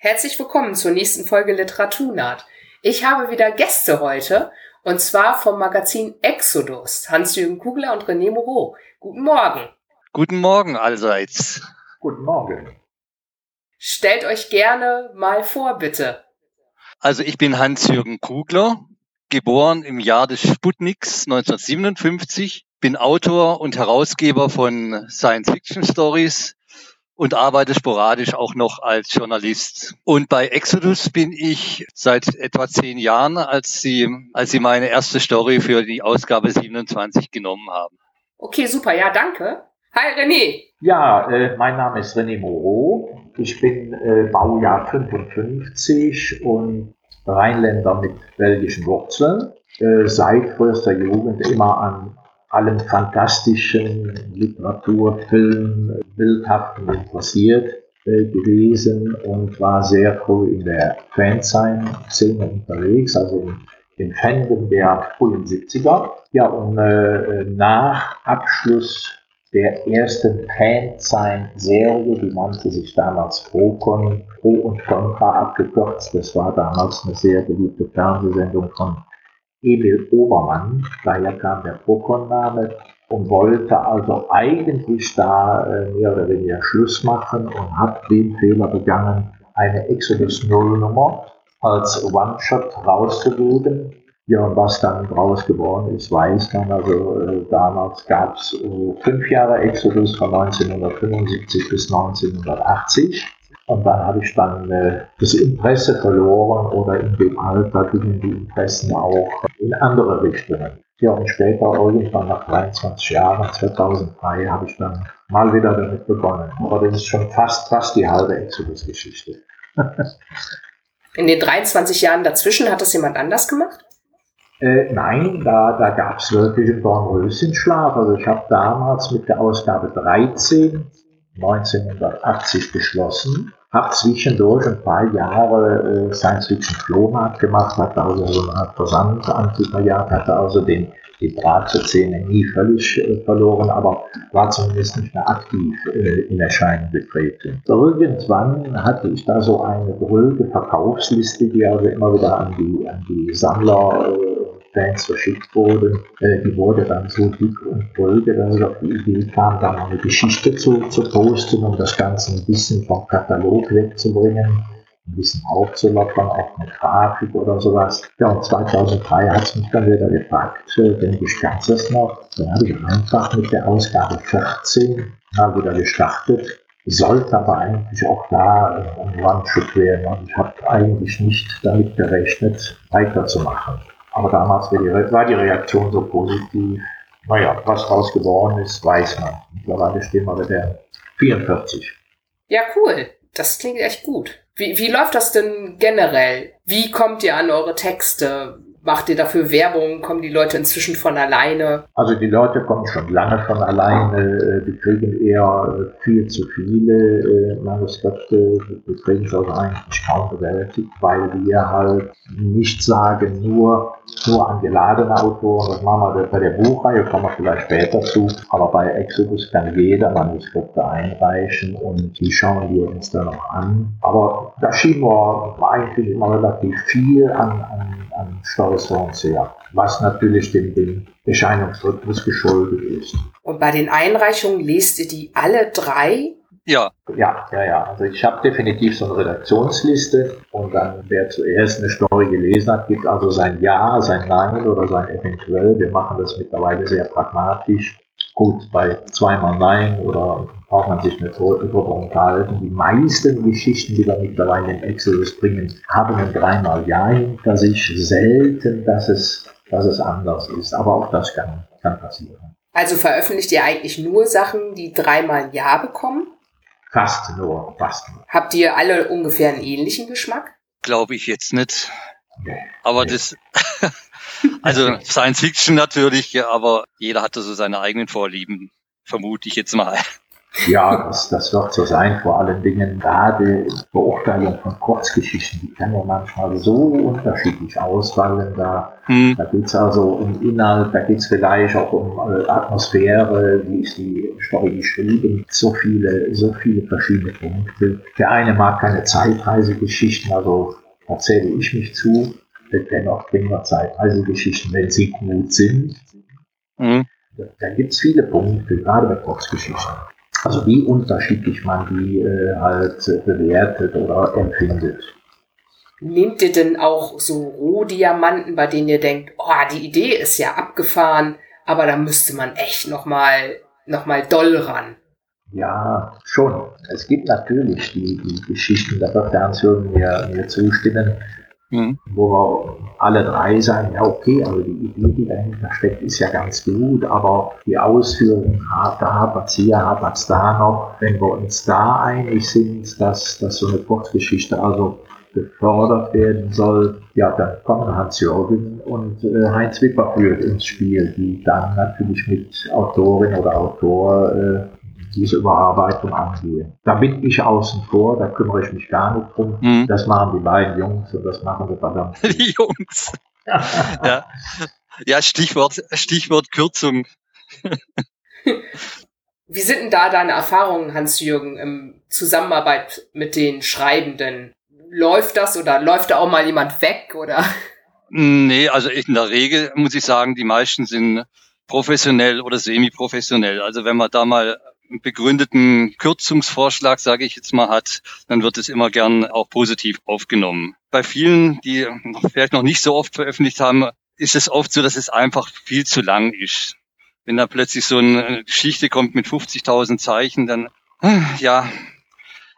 Herzlich willkommen zur nächsten Folge Literaturnaht. Ich habe wieder Gäste heute und zwar vom Magazin Exodus, Hans-Jürgen Kugler und René Moreau. Guten Morgen. Guten Morgen allseits. Guten Morgen. Stellt euch gerne mal vor, bitte. Also ich bin Hans-Jürgen Kugler, geboren im Jahr des Sputniks 1957, bin Autor und Herausgeber von Science-Fiction-Stories und arbeite sporadisch auch noch als Journalist. Und bei Exodus bin ich seit etwa zehn Jahren, als sie, als sie meine erste Story für die Ausgabe 27 genommen haben. Okay, super. Ja, danke. Hi, René. Ja, äh, mein Name ist René Moreau. Ich bin äh, Baujahr 55 und Rheinländer mit belgischen Wurzeln. Äh, seit frühester Jugend immer an allem fantastischen Literatur, Film, Bildhaften interessiert äh, gewesen und war sehr früh in der Fansign-Szene unterwegs, also im, im Fandom der frühen 70er. Ja, und äh, nach Abschluss der ersten Fansign-Serie, die nannte sich damals Procon, Pro und Contra abgekürzt. Das war damals eine sehr beliebte Fernsehsendung von Emil Obermann, daher kam der Procon-Name, und wollte also eigentlich da äh, mehr oder weniger Schluss machen und hat den Fehler begangen, eine Exodus Null Nummer als One-Shot rauszugeben. Ja, und was dann draus geworden ist, weiß man. Also äh, damals gab es äh, fünf Jahre Exodus von 1975 bis 1980. Und dann habe ich dann äh, das Interesse verloren oder in dem Alter gingen die Interessen auch in andere Richtungen. Ja, und später, irgendwann nach 23 Jahren, 2003, habe ich dann mal wieder damit begonnen. Aber das ist schon fast, fast die halbe Exodus-Geschichte. in den 23 Jahren dazwischen hat das jemand anders gemacht? Äh, nein, da, da gab es wirklich einen Dornröschenschlaf. Also ich habe damals mit der Ausgabe 13 1980 geschlossen habe zwischendurch ein paar Jahre äh, Science-Fiction-Flohmarkt gemacht, hatte also so eine Art Versandantiquariat, hatte also den, die Draht zur Szene nie völlig äh, verloren, aber war zumindest nicht mehr aktiv äh, in Erscheinung getreten. Irgendwann hatte ich da so eine dröge Verkaufsliste, die also immer wieder an die, an die Sammler äh, Fans verschickt wurden, äh, die wurde dann so dick und dröge, dass ich auf die Idee kam, da mal eine Geschichte zu, zu posten, um das Ganze ein bisschen vom Katalog wegzubringen ein bisschen aufzulockern, auch mit Grafik oder sowas. Ja, und 2003 hat es mich dann wieder gefragt, äh, denke ich, ganz es noch. Dann habe ich einfach mit der Ausgabe 14 mal wieder gestartet. Sollte aber eigentlich auch da äh, ein One-Shot werden und ich habe eigentlich nicht damit gerechnet, weiterzumachen. Aber damals war die, Reaktion so positiv. Naja, was raus geworden ist, weiß man. Mittlerweile stehen wir bei der 44. Ja, cool. Das klingt echt gut. Wie, wie läuft das denn generell? Wie kommt ihr an eure Texte? Macht ihr dafür Werbung? Kommen die Leute inzwischen von alleine? Also die Leute kommen schon lange von alleine. Die kriegen eher viel zu viele äh, Manuskripte. Die kriegen es also eigentlich kaum bewältigt, weil wir halt nicht sagen, nur, nur an geladene Autoren. Das machen wir bei der Buchreihe, kommen wir vielleicht später zu. Aber bei Exodus kann jeder Manuskripte einreichen und die schauen wir uns dann auch an. Aber da schieben wir eigentlich immer relativ viel an, an, an Steuerungsfernseher, was natürlich dem, dem Erscheinungsrhythmus geschuldet ist. Und bei den Einreichungen lest ihr die alle drei? Ja. Ja, ja, ja. Also ich habe definitiv so eine Redaktionsliste und dann, wer zuerst eine Story gelesen hat, gibt also sein Ja, sein Nein oder sein Eventuell. Wir machen das mittlerweile sehr pragmatisch. Gut, bei zweimal Nein oder braucht man sich nicht darüber unterhalten. Die meisten Geschichten, die wir mittlerweile in Exodus bringen, haben ein dreimal Ja hinter sich. Selten, dass es, dass es anders ist. Aber auch das kann, kann passieren. Also veröffentlicht ihr eigentlich nur Sachen, die dreimal Ja bekommen? Fast nur, fast nur. Habt ihr alle ungefähr einen ähnlichen Geschmack? Glaube ich jetzt nicht. Nee, aber nee. das, also Science Fiction natürlich, aber jeder hatte so seine eigenen Vorlieben, vermute ich jetzt mal. Ja, das, das wird so sein. Vor allen Dingen gerade Beurteilung von Kurzgeschichten, die kann ja manchmal so unterschiedlich ausfallen. Da, hm. da geht es also um Inhalt, da geht es vielleicht auch um äh, Atmosphäre, wie ist die Story geschrieben. So viele, so viele verschiedene Punkte. Der eine mag keine Zeitreisegeschichten, also da zähle ich mich zu. Dennoch bringen wir Zeitreisegeschichten, wenn sie gut sind. Mhm. Da gibt es viele Punkte, gerade bei Kurzgeschichten. Also wie unterschiedlich man die äh, halt bewertet oder empfindet. Nehmt ihr denn auch so Rohdiamanten, bei denen ihr denkt, oh, die Idee ist ja abgefahren, aber da müsste man echt nochmal noch mal doll ran? Ja, schon. Es gibt natürlich die, die Geschichten, da wird der Hans-Jürgen mir, mir zustimmen, Mhm. Wo wir alle drei sagen, ja okay, also die Idee, die dahinter steckt, ist ja ganz gut, aber die Ausführung, da hapert hier, hapert da noch. Wenn wir uns da einig sind, dass, dass so eine Kurzgeschichte also gefördert werden soll, ja, dann kommen Hans-Jürgen und äh, Heinz Wipperführt ins Spiel, die dann natürlich mit Autorin oder Autor äh, diese Überarbeitung angehen. Da bin ich außen vor, da kümmere ich mich gar nicht drum. Mhm. Das machen die beiden Jungs und das machen wir verdammt. Die Jungs. ja. ja, Stichwort, Stichwort Kürzung. Wie sind denn da deine Erfahrungen, Hans-Jürgen, im Zusammenarbeit mit den Schreibenden? Läuft das oder läuft da auch mal jemand weg oder? Nee, also in der Regel muss ich sagen, die meisten sind professionell oder semi-professionell. Also wenn man da mal begründeten Kürzungsvorschlag, sage ich jetzt mal, hat, dann wird es immer gern auch positiv aufgenommen. Bei vielen, die vielleicht noch nicht so oft veröffentlicht haben, ist es oft so, dass es einfach viel zu lang ist. Wenn da plötzlich so eine Geschichte kommt mit 50.000 Zeichen, dann, ja,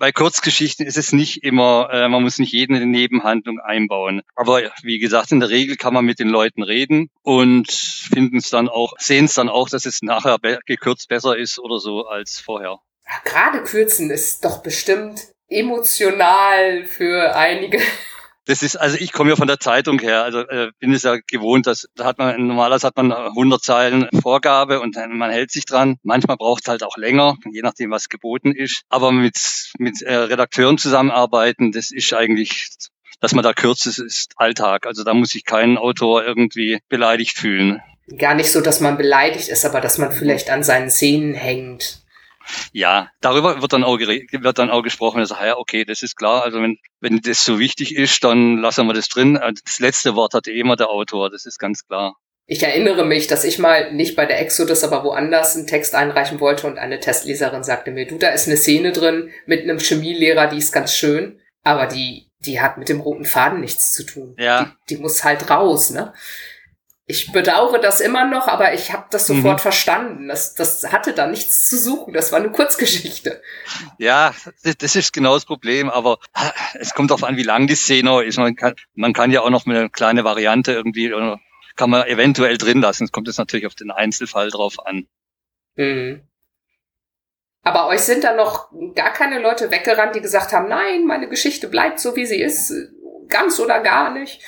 bei Kurzgeschichten ist es nicht immer, äh, man muss nicht jede Nebenhandlung einbauen. Aber wie gesagt, in der Regel kann man mit den Leuten reden und finden es dann auch, sehen es dann auch, dass es nachher be gekürzt besser ist oder so als vorher. Gerade kürzen ist doch bestimmt emotional für einige das ist, also ich komme ja von der Zeitung her, also äh, bin es ja gewohnt, dass da hat man normalerweise hat man 100 Zeilen Vorgabe und man hält sich dran. Manchmal braucht es halt auch länger, je nachdem was geboten ist. Aber mit mit äh, Redakteuren zusammenarbeiten, das ist eigentlich dass man da kürzt, das ist Alltag. Also da muss sich kein Autor irgendwie beleidigt fühlen. Gar nicht so, dass man beleidigt ist, aber dass man vielleicht an seinen Szenen hängt. Ja, darüber wird dann auch, wird dann auch gesprochen. Also, ja, okay, das ist klar. Also wenn, wenn das so wichtig ist, dann lassen wir das drin. Also, das letzte Wort hat eh immer der Autor, das ist ganz klar. Ich erinnere mich, dass ich mal nicht bei der Exodus, aber woanders einen Text einreichen wollte und eine Testleserin sagte mir, du, da ist eine Szene drin mit einem Chemielehrer, die ist ganz schön, aber die, die hat mit dem roten Faden nichts zu tun. Ja. Die, die muss halt raus, ne? Ich bedauere das immer noch, aber ich habe das sofort mhm. verstanden. Das, das hatte da nichts zu suchen. Das war eine Kurzgeschichte. Ja, das ist genau das Problem. Aber es kommt darauf an, wie lang die Szene ist. Man kann, man kann ja auch noch eine kleine Variante irgendwie, kann man eventuell drin lassen. Es kommt jetzt natürlich auf den Einzelfall drauf an. Mhm. Aber euch sind da noch gar keine Leute weggerannt, die gesagt haben, nein, meine Geschichte bleibt so, wie sie ist. Ganz oder gar nicht.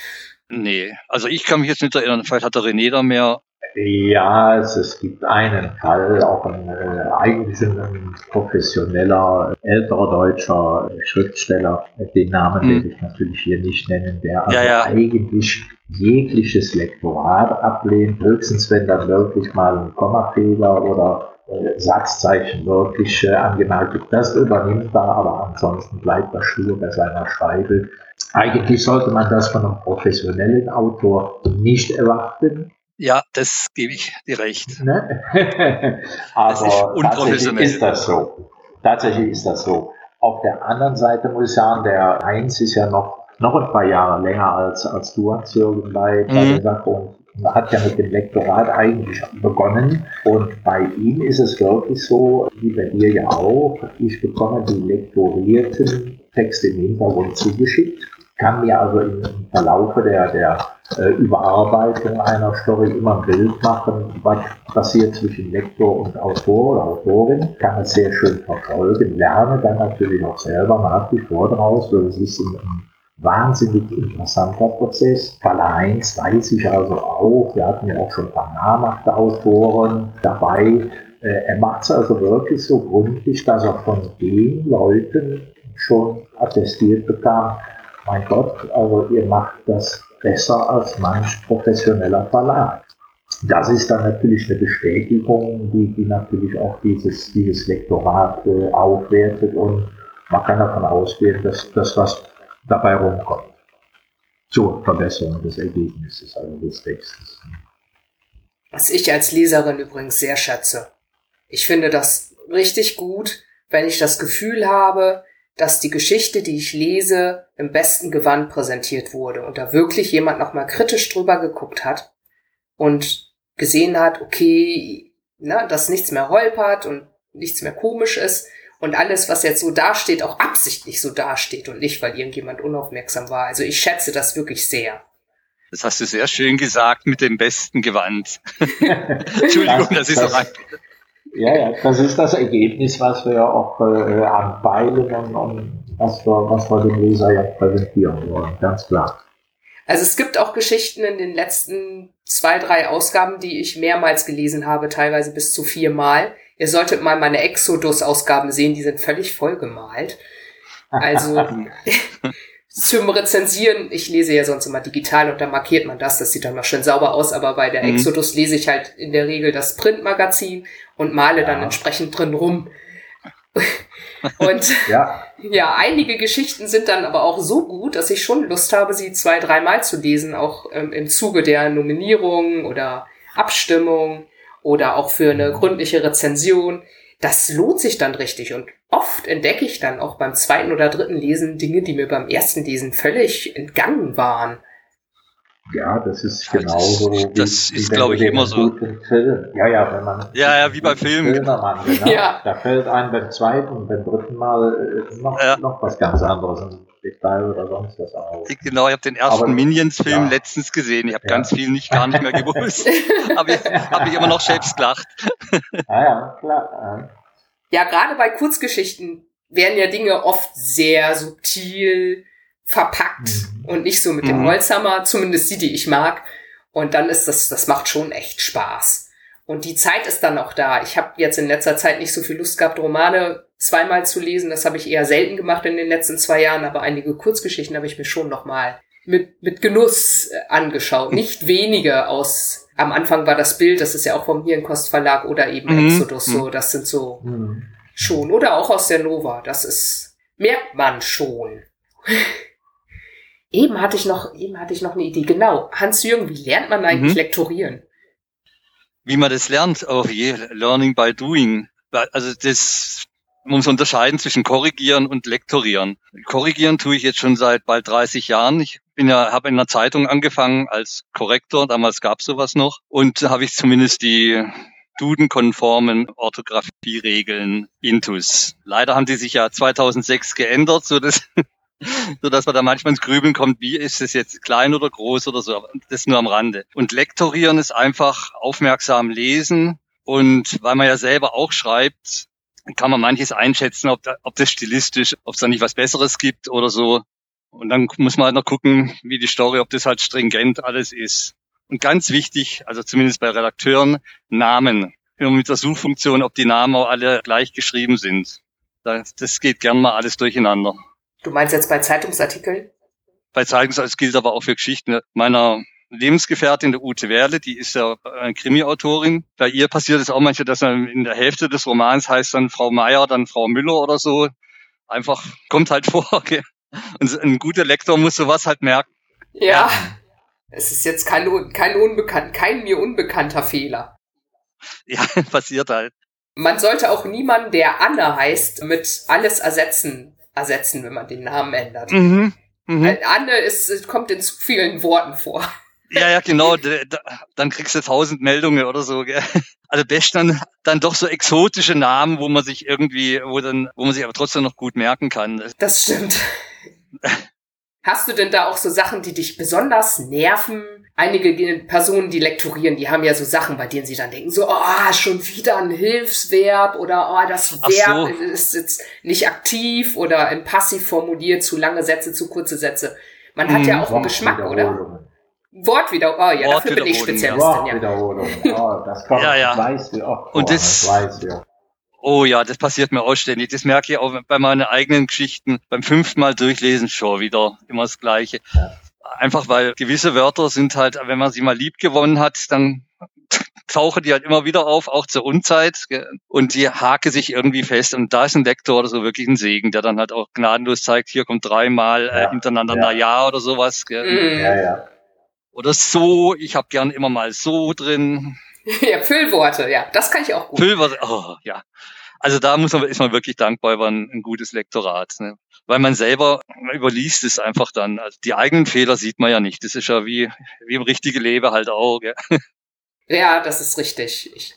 Nee, also ich kann mich jetzt nicht erinnern, vielleicht hat der René da mehr. Ja, es, es gibt einen Fall, auch ein äh, eigentlich ein professioneller, älterer deutscher Schriftsteller, den Namen hm. werde ich natürlich hier nicht nennen, der also ja, ja. eigentlich jegliches Lektorat ablehnt, höchstens wenn dann wirklich mal ein Kommafehler oder Satzzeichen wirklich äh, wird. Das übernimmt er, aber ansonsten bleibt er stur bei seiner Schreibe eigentlich sollte man das von einem professionellen Autor nicht erwarten. Ja, das gebe ich dir recht. Ne? Aber tatsächlich ist das so. Tatsächlich ist das so. Auf der anderen Seite muss ich sagen, der Heinz ist ja noch, noch ein paar Jahre länger als, als du, Hans-Jürgen, bei, bei mhm. der Sache und hat ja mit dem Lektorat eigentlich begonnen. Und bei ihm ist es wirklich so, wie bei dir ja auch, ich bekomme die lektorierten Texte im Hintergrund zugeschickt kann mir also im, Verlaufe der, der äh, Überarbeitung einer Story immer ein Bild machen, was passiert zwischen Lektor und Autor oder Autorin, kann es sehr schön verfolgen, lerne dann natürlich auch selber nach wie vor draus, weil es ist ein, wahnsinnig interessanter Prozess. Fall 1 weiß ich also auch, wir hatten ja auch schon ein paar namhafte Autoren dabei, Äh, er macht es also wirklich so gründlich, dass er von den Leuten schon attestiert bekam, mein Gott, also ihr macht das besser als manch professioneller Verlag. Das ist dann natürlich eine Bestätigung, die, die natürlich auch dieses, dieses Lektorat äh, aufwertet und man kann davon ausgehen, dass das was dabei rumkommt. Zur Verbesserung des Ergebnisses, also des Textes. Was ich als Leserin übrigens sehr schätze. Ich finde das richtig gut, wenn ich das Gefühl habe, dass die Geschichte, die ich lese, im besten Gewand präsentiert wurde und da wirklich jemand nochmal kritisch drüber geguckt hat und gesehen hat, okay, na, dass nichts mehr holpert und nichts mehr komisch ist und alles, was jetzt so dasteht, auch absichtlich so dasteht und nicht, weil irgendjemand unaufmerksam war. Also ich schätze das wirklich sehr. Das hast du sehr schön gesagt mit dem besten Gewand. Entschuldigung, das, das ist auch ein ja, ja, das ist das Ergebnis, was wir auch äh, anpeilen und, und was, wir, was wir dem Leser ja präsentieren wollen, ganz klar. Also es gibt auch Geschichten in den letzten zwei, drei Ausgaben, die ich mehrmals gelesen habe, teilweise bis zu viermal. Ihr solltet mal meine Exodus-Ausgaben sehen, die sind völlig vollgemalt. Also zum Rezensieren, ich lese ja sonst immer digital und da markiert man das, das sieht dann mal schön sauber aus, aber bei der mhm. Exodus lese ich halt in der Regel das Printmagazin und male ja. dann entsprechend drin rum. und ja. ja, einige Geschichten sind dann aber auch so gut, dass ich schon Lust habe, sie zwei, dreimal zu lesen, auch ähm, im Zuge der Nominierung oder Abstimmung oder auch für eine mhm. gründliche Rezension das lohnt sich dann richtig und oft entdecke ich dann auch beim zweiten oder dritten Lesen Dinge, die mir beim ersten Lesen völlig entgangen waren. Ja, das ist genauso. Das, das wie, ist, glaube ich, immer so. Film, ja, ja, wenn man. Ja, ja, wie bei Filmen. Filmermann, genau, ja. Da fällt einem beim zweiten und beim dritten Mal äh, noch, ja. noch was ganz anderes. Ein Detail oder sonst was auch. Genau, ich habe den ersten Minions-Film ja. letztens gesehen. Ich habe ja. ganz viel nicht gar nicht mehr gewusst. Aber ich habe ich immer noch selbst gelacht. ah, ja, klar. Ja, gerade bei Kurzgeschichten werden ja Dinge oft sehr subtil verpackt mhm. und nicht so mit dem mhm. Holzhammer, zumindest die, die ich mag. Und dann ist das, das macht schon echt Spaß. Und die Zeit ist dann auch da. Ich habe jetzt in letzter Zeit nicht so viel Lust gehabt, Romane zweimal zu lesen. Das habe ich eher selten gemacht in den letzten zwei Jahren, aber einige Kurzgeschichten habe ich mir schon nochmal mit, mit Genuss äh, angeschaut. Nicht wenige aus, am Anfang war das Bild, das ist ja auch vom Hirnkost Verlag oder eben mhm. Exodus so, das sind so mhm. schon. Oder auch aus der Nova, das ist, merkt man schon. Eben hatte ich noch, eben hatte ich noch eine Idee. Genau. Hans-Jürgen, wie lernt man eigentlich mhm. lektorieren? Wie man das lernt? Oh je, learning by doing. Also das, man muss unterscheiden zwischen korrigieren und lektorieren. Korrigieren tue ich jetzt schon seit bald 30 Jahren. Ich bin ja, habe in einer Zeitung angefangen als Korrektor. Damals gab es sowas noch. Und da habe ich zumindest die dudenkonformen Orthographieregeln Intus. Leider haben die sich ja 2006 geändert, so dass so dass man da manchmal ins Grübeln kommt, wie ist es jetzt klein oder groß oder so, das nur am Rande. Und lektorieren ist einfach aufmerksam lesen und weil man ja selber auch schreibt, kann man manches einschätzen, ob, da, ob das stilistisch, ob es da nicht was Besseres gibt oder so. Und dann muss man halt noch gucken, wie die Story, ob das halt stringent alles ist. Und ganz wichtig, also zumindest bei Redakteuren, Namen. Immer mit der Suchfunktion, ob die Namen auch alle gleich geschrieben sind. Das geht gern mal alles durcheinander. Du meinst jetzt bei Zeitungsartikeln? Bei Zeitungsartikeln gilt aber auch für Geschichten meiner Lebensgefährtin, der Ute Werle, die ist ja eine Krimi-Autorin. Bei ihr passiert es auch manchmal, dass dann in der Hälfte des Romans heißt dann Frau Meier, dann Frau Müller oder so. Einfach kommt halt vor. Okay? Und ein guter Lektor muss sowas halt merken. Ja. ja. Es ist jetzt kein, kein, unbekannt, kein mir unbekannter Fehler. Ja, passiert halt. Man sollte auch niemanden, der Anne heißt, mit alles ersetzen ersetzen, wenn man den Namen ändert. Mhm. Mhm. Anne ist, kommt in zu vielen Worten vor. Ja, ja, genau. dann kriegst du tausend Meldungen oder so. Gell? Also best dann, dann doch so exotische Namen, wo man sich irgendwie, wo dann, wo man sich aber trotzdem noch gut merken kann. Das stimmt. Hast du denn da auch so Sachen, die dich besonders nerven? Einige Personen, die lektorieren, die haben ja so Sachen, bei denen sie dann denken, so, oh, schon wieder ein Hilfsverb oder oh, das Verb so. ist jetzt nicht aktiv oder im Passiv formuliert, zu lange Sätze, zu kurze Sätze. Man hat mhm, ja auch einen Geschmack, oder? Wortwiederholung. Oh ja, dafür bin ich Spezialistin. Wortwiederholung. Ja. Oh, das kommt. ja, ja. Weiß wir auch. Und das, das weiß wir. Oh ja, das passiert mir auch ständig. Das merke ich auch bei meinen eigenen Geschichten. Beim fünften Mal durchlesen schon wieder immer das Gleiche. Ja. Einfach weil gewisse Wörter sind halt, wenn man sie mal lieb gewonnen hat, dann tauchen die halt immer wieder auf, auch zur Unzeit. Gell? Und die hake sich irgendwie fest. Und da ist ein Lektor oder so wirklich ein Segen, der dann halt auch gnadenlos zeigt, hier kommt dreimal äh, Ja. hintereinander Ja. na ja oder sowas. Gell? Mhm. Ja, ja. Oder so, ich habe gern immer mal so drin. Ja, Füllworte, ja, das kann ich auch gut. Füllwörter, oh, ja. Also da muss man, ist man wirklich dankbar über ein, ein gutes Lektorat. Ne? Weil man selber überliest es einfach dann. Also die eigenen Fehler sieht man ja nicht. Das ist ja wie, wie im richtigen Leben halt auch. Gell? Ja, das ist richtig. Ich,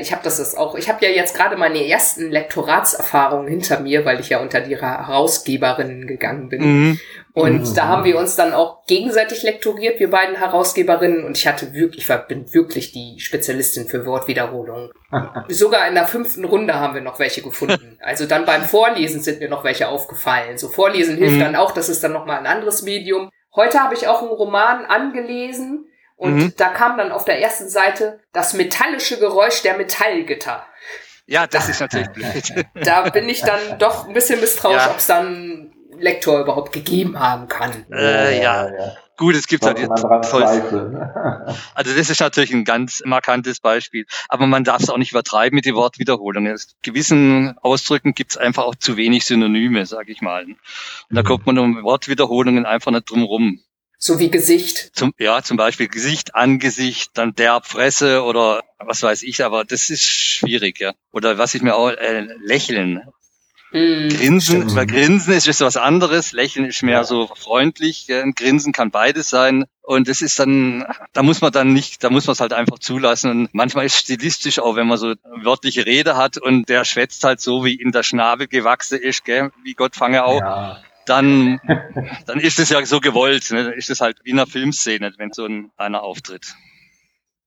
ich habe das ist auch. Ich habe ja jetzt gerade meine ersten Lektoratserfahrungen hinter mir, weil ich ja unter die Ra- Herausgeberinnen gegangen bin. Mhm. Und Mhm. da haben wir uns dann auch gegenseitig lektoriert, wir beiden Herausgeberinnen. Und ich hatte wirklich, ich war, bin wirklich die Spezialistin für Wortwiederholungen. Sogar in der fünften Runde haben wir noch welche gefunden. Also dann beim Vorlesen sind mir noch welche aufgefallen. So Vorlesen hilft Mhm. dann auch, das ist dann nochmal ein anderes Medium. Heute habe ich auch einen Roman angelesen und Mhm. da kam dann auf der ersten Seite das metallische Geräusch der Metallgitter. Ja, das ist natürlich blöd. Da bin ich dann doch ein bisschen misstrauisch, Ja. ob es dann Lektor überhaupt gegeben haben kann. Äh, ja. Gut, es gibt halt. Also das ist natürlich ein ganz markantes Beispiel. Aber man darf es auch nicht übertreiben mit den Wortwiederholungen. In gewissen Ausdrücken gibt es einfach auch zu wenig Synonyme, sage ich mal. Und da kommt man um Wortwiederholungen einfach nicht drum rum. So wie Gesicht. Zum, ja, zum Beispiel Gesicht, Angesicht, dann der Fresse oder was weiß ich, aber das ist schwierig, ja. Oder was ich mir auch, äh, lächeln. Hm, Grinsen, stimmt. weil Grinsen ist, ist was anderes, Lächeln ist mehr Ja. so freundlich, und Grinsen kann beides sein. Und das ist dann, da muss man dann nicht, da muss man es halt einfach zulassen. Und manchmal ist stilistisch auch, wenn man so wörtliche Rede hat und der schwätzt halt so, wie in der Schnabel gewachsen ist, gell? wie Gott fange auch, Ja. Dann, dann ist es ja so gewollt. Ne? Dann ist es halt wie in einer Filmszene, wenn so ein, einer auftritt.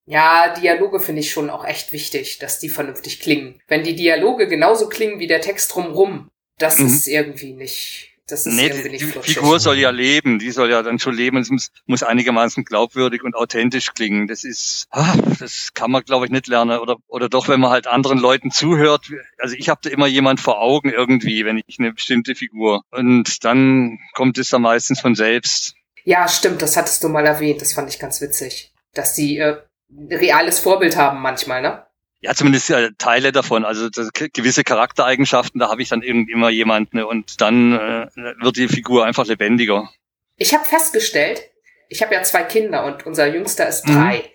Ja, Dialoge finde ich schon auch echt wichtig, dass die vernünftig klingen. Wenn die Dialoge genauso klingen wie der Text drumrum, das Mhm. ist irgendwie nicht, das ist Nee, die, die. Figur soll ja leben, die soll ja dann schon leben, es muss, muss einigermaßen glaubwürdig und authentisch klingen. Das ist, ah, das kann man glaube ich nicht lernen oder oder doch, wenn man halt anderen Leuten zuhört. Also ich habe da immer jemand vor Augen irgendwie, wenn ich eine bestimmte Figur und dann kommt es dann meistens von selbst. Ja, stimmt, das hattest du mal erwähnt, das fand ich ganz witzig. Dass die äh, ein reales Vorbild haben manchmal, ne? Ja, zumindest äh, Teile davon. Also das, gewisse Charaktereigenschaften, da habe ich dann irgendwie immer jemanden ne, und dann äh, wird die Figur einfach lebendiger. Ich habe festgestellt, ich habe ja zwei Kinder und unser Jüngster ist Mhm. drei.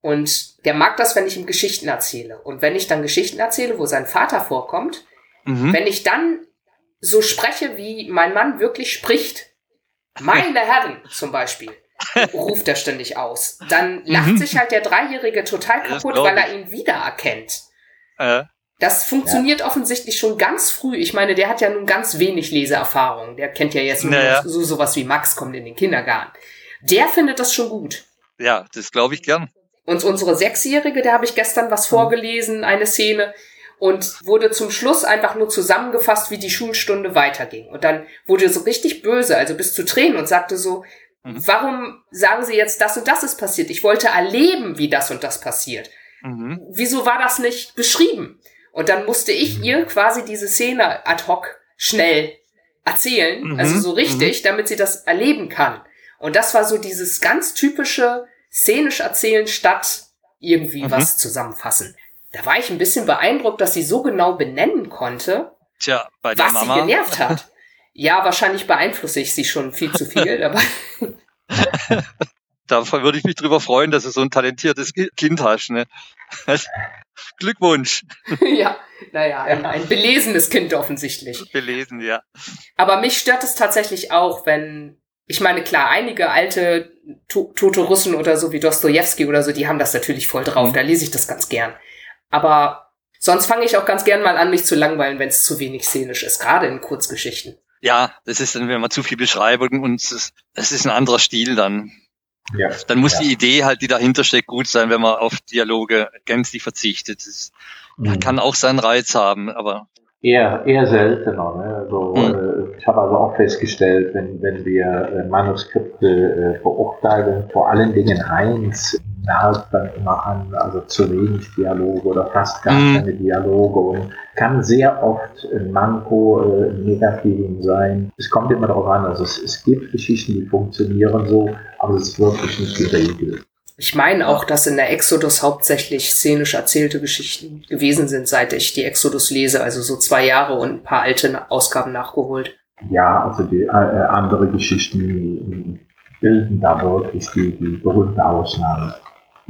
Und der mag das, wenn ich ihm Geschichten erzähle. Und wenn ich dann Geschichten erzähle, wo sein Vater vorkommt, Mhm. wenn ich dann so spreche, wie mein Mann wirklich spricht, meine Herren zum Beispiel, ruft er ständig aus, dann lacht Mhm. sich halt der Dreijährige total kaputt, weil er ihn wiedererkennt. Äh, Das funktioniert offensichtlich schon ganz früh. Ich meine, der hat ja nun ganz wenig Leseerfahrung. Der kennt ja jetzt nur Naja. so sowas wie Max kommt in den Kindergarten. Der findet das schon gut. ja, das glaube ich gern. Und unsere Sechsjährige, der habe ich gestern was Mhm. vorgelesen, eine Szene, und wurde zum Schluss einfach nur zusammengefasst, wie die Schulstunde weiterging. Und dann wurde so richtig böse, also bis zu Tränen und sagte so, Mhm. warum sagen Sie jetzt, das und das ist passiert? Ich wollte erleben, wie das und das passiert. Mhm. Wieso war das nicht beschrieben? Und dann musste ich Mhm. ihr quasi diese Szene ad hoc schnell erzählen, Mhm, also so richtig, damit sie das erleben kann. Und das war so dieses ganz typische szenisch erzählen statt irgendwie Mhm. was zusammenfassen. Da war ich ein bisschen beeindruckt, dass sie so genau benennen konnte, Tja, bei der was sie Mama. genervt hat. Ja, wahrscheinlich beeinflusse ich sie schon viel zu viel, aber Da würde ich mich drüber freuen, dass du so ein talentiertes Ki- Kind hast. Ne? Glückwunsch. ja, naja, ein, ein belesenes Kind offensichtlich. Belesen, ja. Aber mich stört es tatsächlich auch, wenn, ich meine, klar, einige alte to tote Russen oder so wie Dostoevsky oder so, die haben das natürlich voll drauf, Mhm. da lese ich das ganz gern. Aber sonst fange ich auch ganz gern mal an, mich zu langweilen, wenn es zu wenig szenisch ist, gerade in Kurzgeschichten. Ja, das ist dann, wenn man zu viel Beschreibung und es ist, es ist ein anderer Stil dann. Ja. Dann muss Ja. die Idee halt, die dahinter steckt, gut sein, wenn man auf Dialoge gänzlich verzichtet. Das Mhm. kann auch seinen Reiz haben, aber Eher, eher seltener. Ne? So, Mhm. äh, Ich habe also auch festgestellt, wenn, wenn wir äh, Manuskripte äh, beurteilen, vor allen Dingen eins merkt dann immer an, also zu wenig Dialoge oder fast gar mhm. keine Dialoge und kann sehr oft ein Manko äh, negativen sein. Es kommt immer darauf an, also es, es gibt Geschichten, die funktionieren so, aber es ist wirklich nicht die Regel. Ich meine auch, dass in der Exodus hauptsächlich szenisch erzählte Geschichten gewesen sind, seit ich die Exodus lese, also so zwei Jahre und ein paar alte Ausgaben nachgeholt. Ja, also die äh, andere Geschichten bilden da wirklich die, die berühmte Ausnahme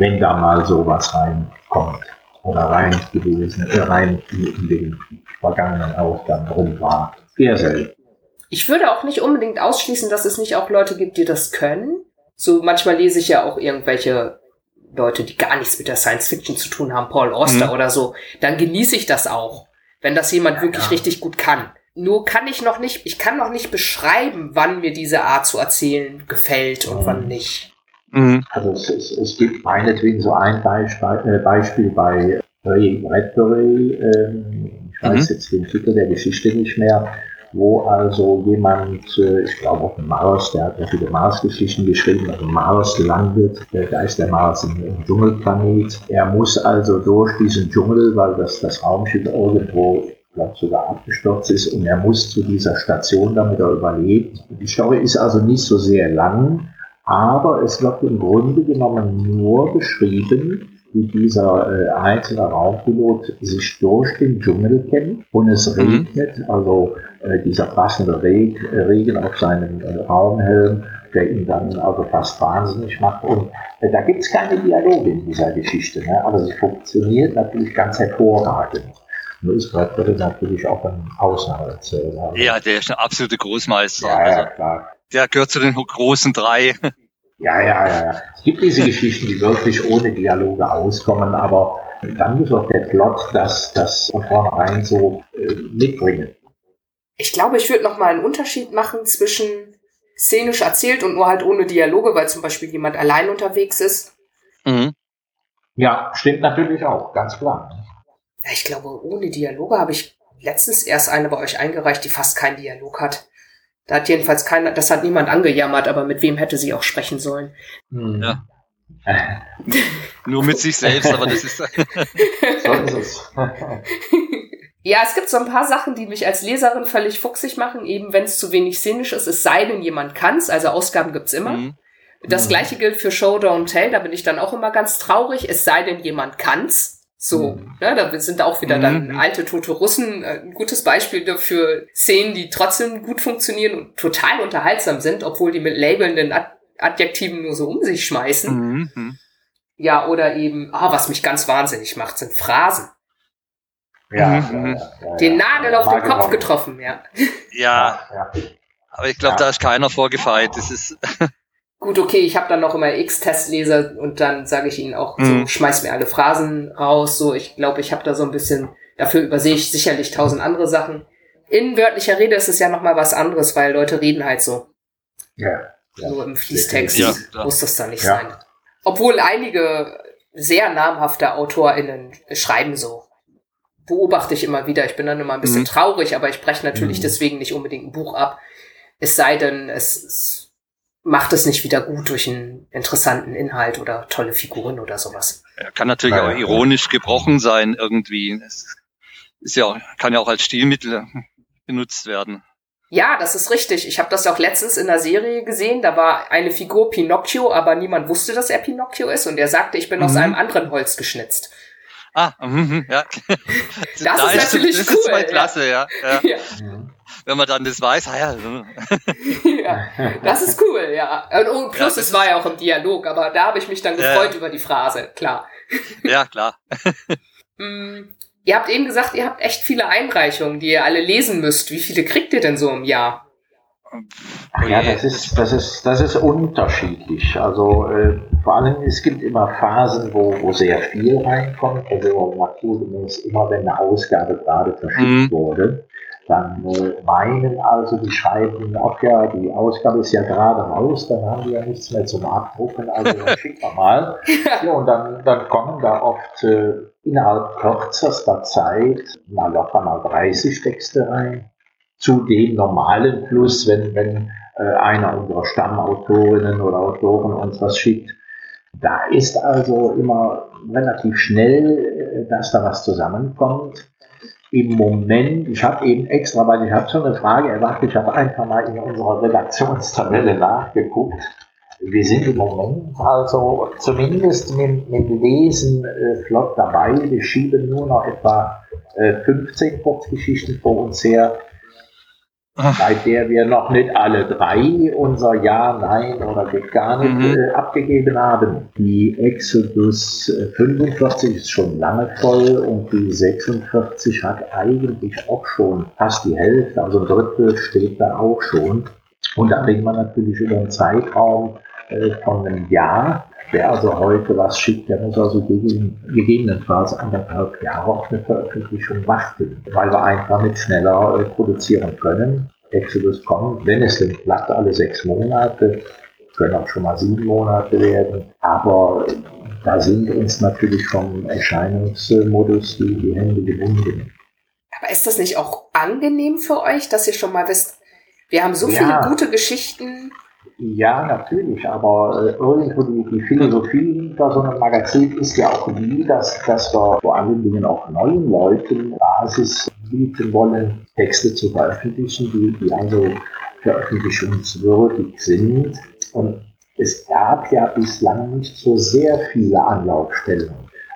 wenn da mal sowas reinkommt oder rein gewesen, äh, rein in den vergangenen Ausgaben drin war. Sehr selten. Ich würde auch nicht unbedingt ausschließen, dass es nicht auch Leute gibt, die das können. So manchmal lese ich ja auch irgendwelche Leute, die gar nichts mit der Science Fiction zu tun haben, Paul Auster mhm. oder so. Dann genieße ich das auch, wenn das jemand ja, wirklich ja. richtig gut kann. Nur kann ich noch nicht, ich kann noch nicht beschreiben, wann mir diese Art zu erzählen gefällt und mhm. wann nicht. Mhm. Also es, es, es, gibt meinetwegen so ein Beispiel, äh, Beispiel bei Ray Bradbury, ähm, ich weiß mhm. jetzt den Titel der Geschichte nicht mehr, wo also jemand, äh, ich glaube auf dem Mars, der hat ja viele Mars-Geschichten geschrieben, also Mars landet, äh, da ist der Mars ein, ein Dschungelplanet. Er muss also durch diesen Dschungel, weil das, das Raumschiff irgendwo ich glaube sogar abgestürzt ist und er muss zu dieser Station, damit er überlebt. Die Story ist also nicht so sehr lang, aber es wird im Grunde genommen nur beschrieben, wie dieser äh, einzelne Raumpilot sich durch den Dschungel kennt und es mhm. regnet, also äh, dieser passende Reg, Regen auf seinen äh, Raumhelm, der ihn dann also fast wahnsinnig macht. Und äh, da gibt es keine Dialoge in dieser Geschichte, ne? aber sie funktioniert natürlich ganz hervorragend. Nur ist Bradbury natürlich auch ein Ausnahmeerzähler. Ja, der ist ein absoluter Großmeister. Ja, ja, also. klar der gehört zu den großen drei. Ja, ja, ja, ja. Es gibt diese Geschichten, die wirklich ohne Dialoge auskommen, aber dann muss auch der Plot das, das von vornherein so äh, mitbringen. Ich glaube, ich würde noch mal einen Unterschied machen zwischen szenisch erzählt und nur halt ohne Dialoge, weil zum Beispiel jemand allein unterwegs ist. Mhm. Ja, stimmt natürlich auch, ganz klar. Ich glaube, ohne Dialoge habe ich letztens erst eine bei euch eingereicht, die fast keinen Dialog hat. Da hat jedenfalls keiner, das hat niemand angejammert, aber mit wem hätte sie auch sprechen sollen? Hm. Ja. Nur mit sich selbst, aber das ist. so ist es. ja, es gibt so ein paar Sachen, die mich als Leserin völlig fuchsig machen, eben wenn es zu wenig szenisch ist, es sei denn, jemand kann's, also Ausgaben gibt's immer. Mhm. Das mhm. gleiche gilt für Show Don't Tell, da bin ich dann auch immer ganz traurig, es sei denn, jemand kann's. So, ne, da sind auch wieder dann mhm. alte tote Russen äh, ein gutes Beispiel dafür Szenen, die trotzdem gut funktionieren und total unterhaltsam sind, obwohl die mit labelnden Ad Adjektiven nur so um sich schmeißen. Mhm. Ja, oder eben, ah, was mich ganz wahnsinnig macht, sind Phrasen. Ja, mhm. ja, ja, Den Nagel auf den Kopf getroffen, ja. Ja, aber ich glaube, da ist keiner vorgefeilt. Das ist Gut, okay, ich habe dann noch immer X-Testleser und dann sage ich ihnen auch, so, mhm. schmeiß mir alle Phrasen raus. So, ich glaube, ich habe da so ein bisschen, dafür übersehe ich sicherlich tausend andere Sachen. In wörtlicher Rede ist es ja nochmal was anderes, weil Leute reden halt so. Ja. ja. So im Fließtext ja, muss das dann nicht ja. sein. Obwohl einige sehr namhafte AutorInnen schreiben so. Beobachte ich immer wieder. Ich bin dann immer ein bisschen mhm. traurig, aber ich breche natürlich mhm. deswegen nicht unbedingt ein Buch ab. Es sei denn, es, es macht es nicht wieder gut durch einen interessanten Inhalt oder tolle Figuren oder sowas. Er kann natürlich ja, auch ironisch gebrochen sein irgendwie. Es ist ja, kann ja auch als Stilmittel benutzt werden. Ja, das ist richtig. Ich habe das auch letztens in der Serie gesehen. Da war eine Figur Pinocchio, aber niemand wusste, dass er Pinocchio ist. Und er sagte, ich bin mhm. aus einem anderen Holz geschnitzt. Ah, mm, ja. das da ist, ist natürlich das cool. Das ist klasse, ja. ja. ja. Wenn man dann das weiß, ah ja. ja. Das ist cool, ja. Und plus, ja, es war ja auch im Dialog, aber da habe ich mich dann gefreut über die Phrase, klar. Ja, klar. mm, ihr habt eben gesagt, ihr habt echt viele Einreichungen, die ihr alle lesen müsst. Wie viele kriegt ihr denn so im Jahr? Ach ja, das ist, das ist, das ist unterschiedlich. Also äh, vor allem, es gibt immer Phasen, wo, wo sehr viel reinkommt. Also naturgemäß immer, wenn eine Ausgabe gerade verschickt mhm. wurde, dann äh, meinen also, die schreiben, ach ja, die Ausgabe ist ja gerade raus, dann haben wir ja nichts mehr zum Abdrucken, also dann schicken wir mal. Ja, und dann, dann kommen da oft äh, innerhalb kürzester Zeit mal locker mal 30 Texte rein zu dem normalen Fluss, wenn, wenn äh, einer unserer Stammautorinnen oder Autoren uns was schickt. Da ist also immer relativ schnell, äh, dass da was zusammenkommt. Im Moment, ich habe eben extra, weil ich habe schon eine Frage erwartet, ich habe einfach mal in unserer Redaktionstabelle nachgeguckt. Wir sind im Moment also zumindest mit, mit Lesen äh, flott dabei. Wir schieben nur noch etwa äh, 15 Kurzgeschichten vor uns her bei der wir noch nicht alle drei unser Ja, Nein oder geht gar nicht mhm. äh, abgegeben haben. Die Exodus 45 äh, ist schon lange voll und die 46 hat eigentlich auch schon fast die Hälfte, also ein Drittel steht da auch schon. Und da reden wir natürlich über einen Zeitraum äh, von einem Jahr. Wer also heute was schickt, der muss also gegen, gegebenenfalls anderthalb Jahre auf eine Veröffentlichung warten, weil wir einfach nicht schneller äh, produzieren können. Exodus kommt, wenn es denn klappt, alle sechs Monate, können auch schon mal sieben Monate werden, aber da sind uns natürlich vom Erscheinungsmodus die, die Hände gebunden. Aber ist das nicht auch angenehm für euch, dass ihr schon mal wisst, wir haben so ja. viele gute Geschichten, ja, natürlich, aber äh, irgendwo die, die Philosophie hinter so einem Magazin ist ja auch die, dass, dass wir vor allen Dingen auch neuen Leuten Basis bieten wollen, Texte zu veröffentlichen, die, die also veröffentlichungswürdig sind. Und es gab ja bislang nicht so sehr viele Anlaufstellen.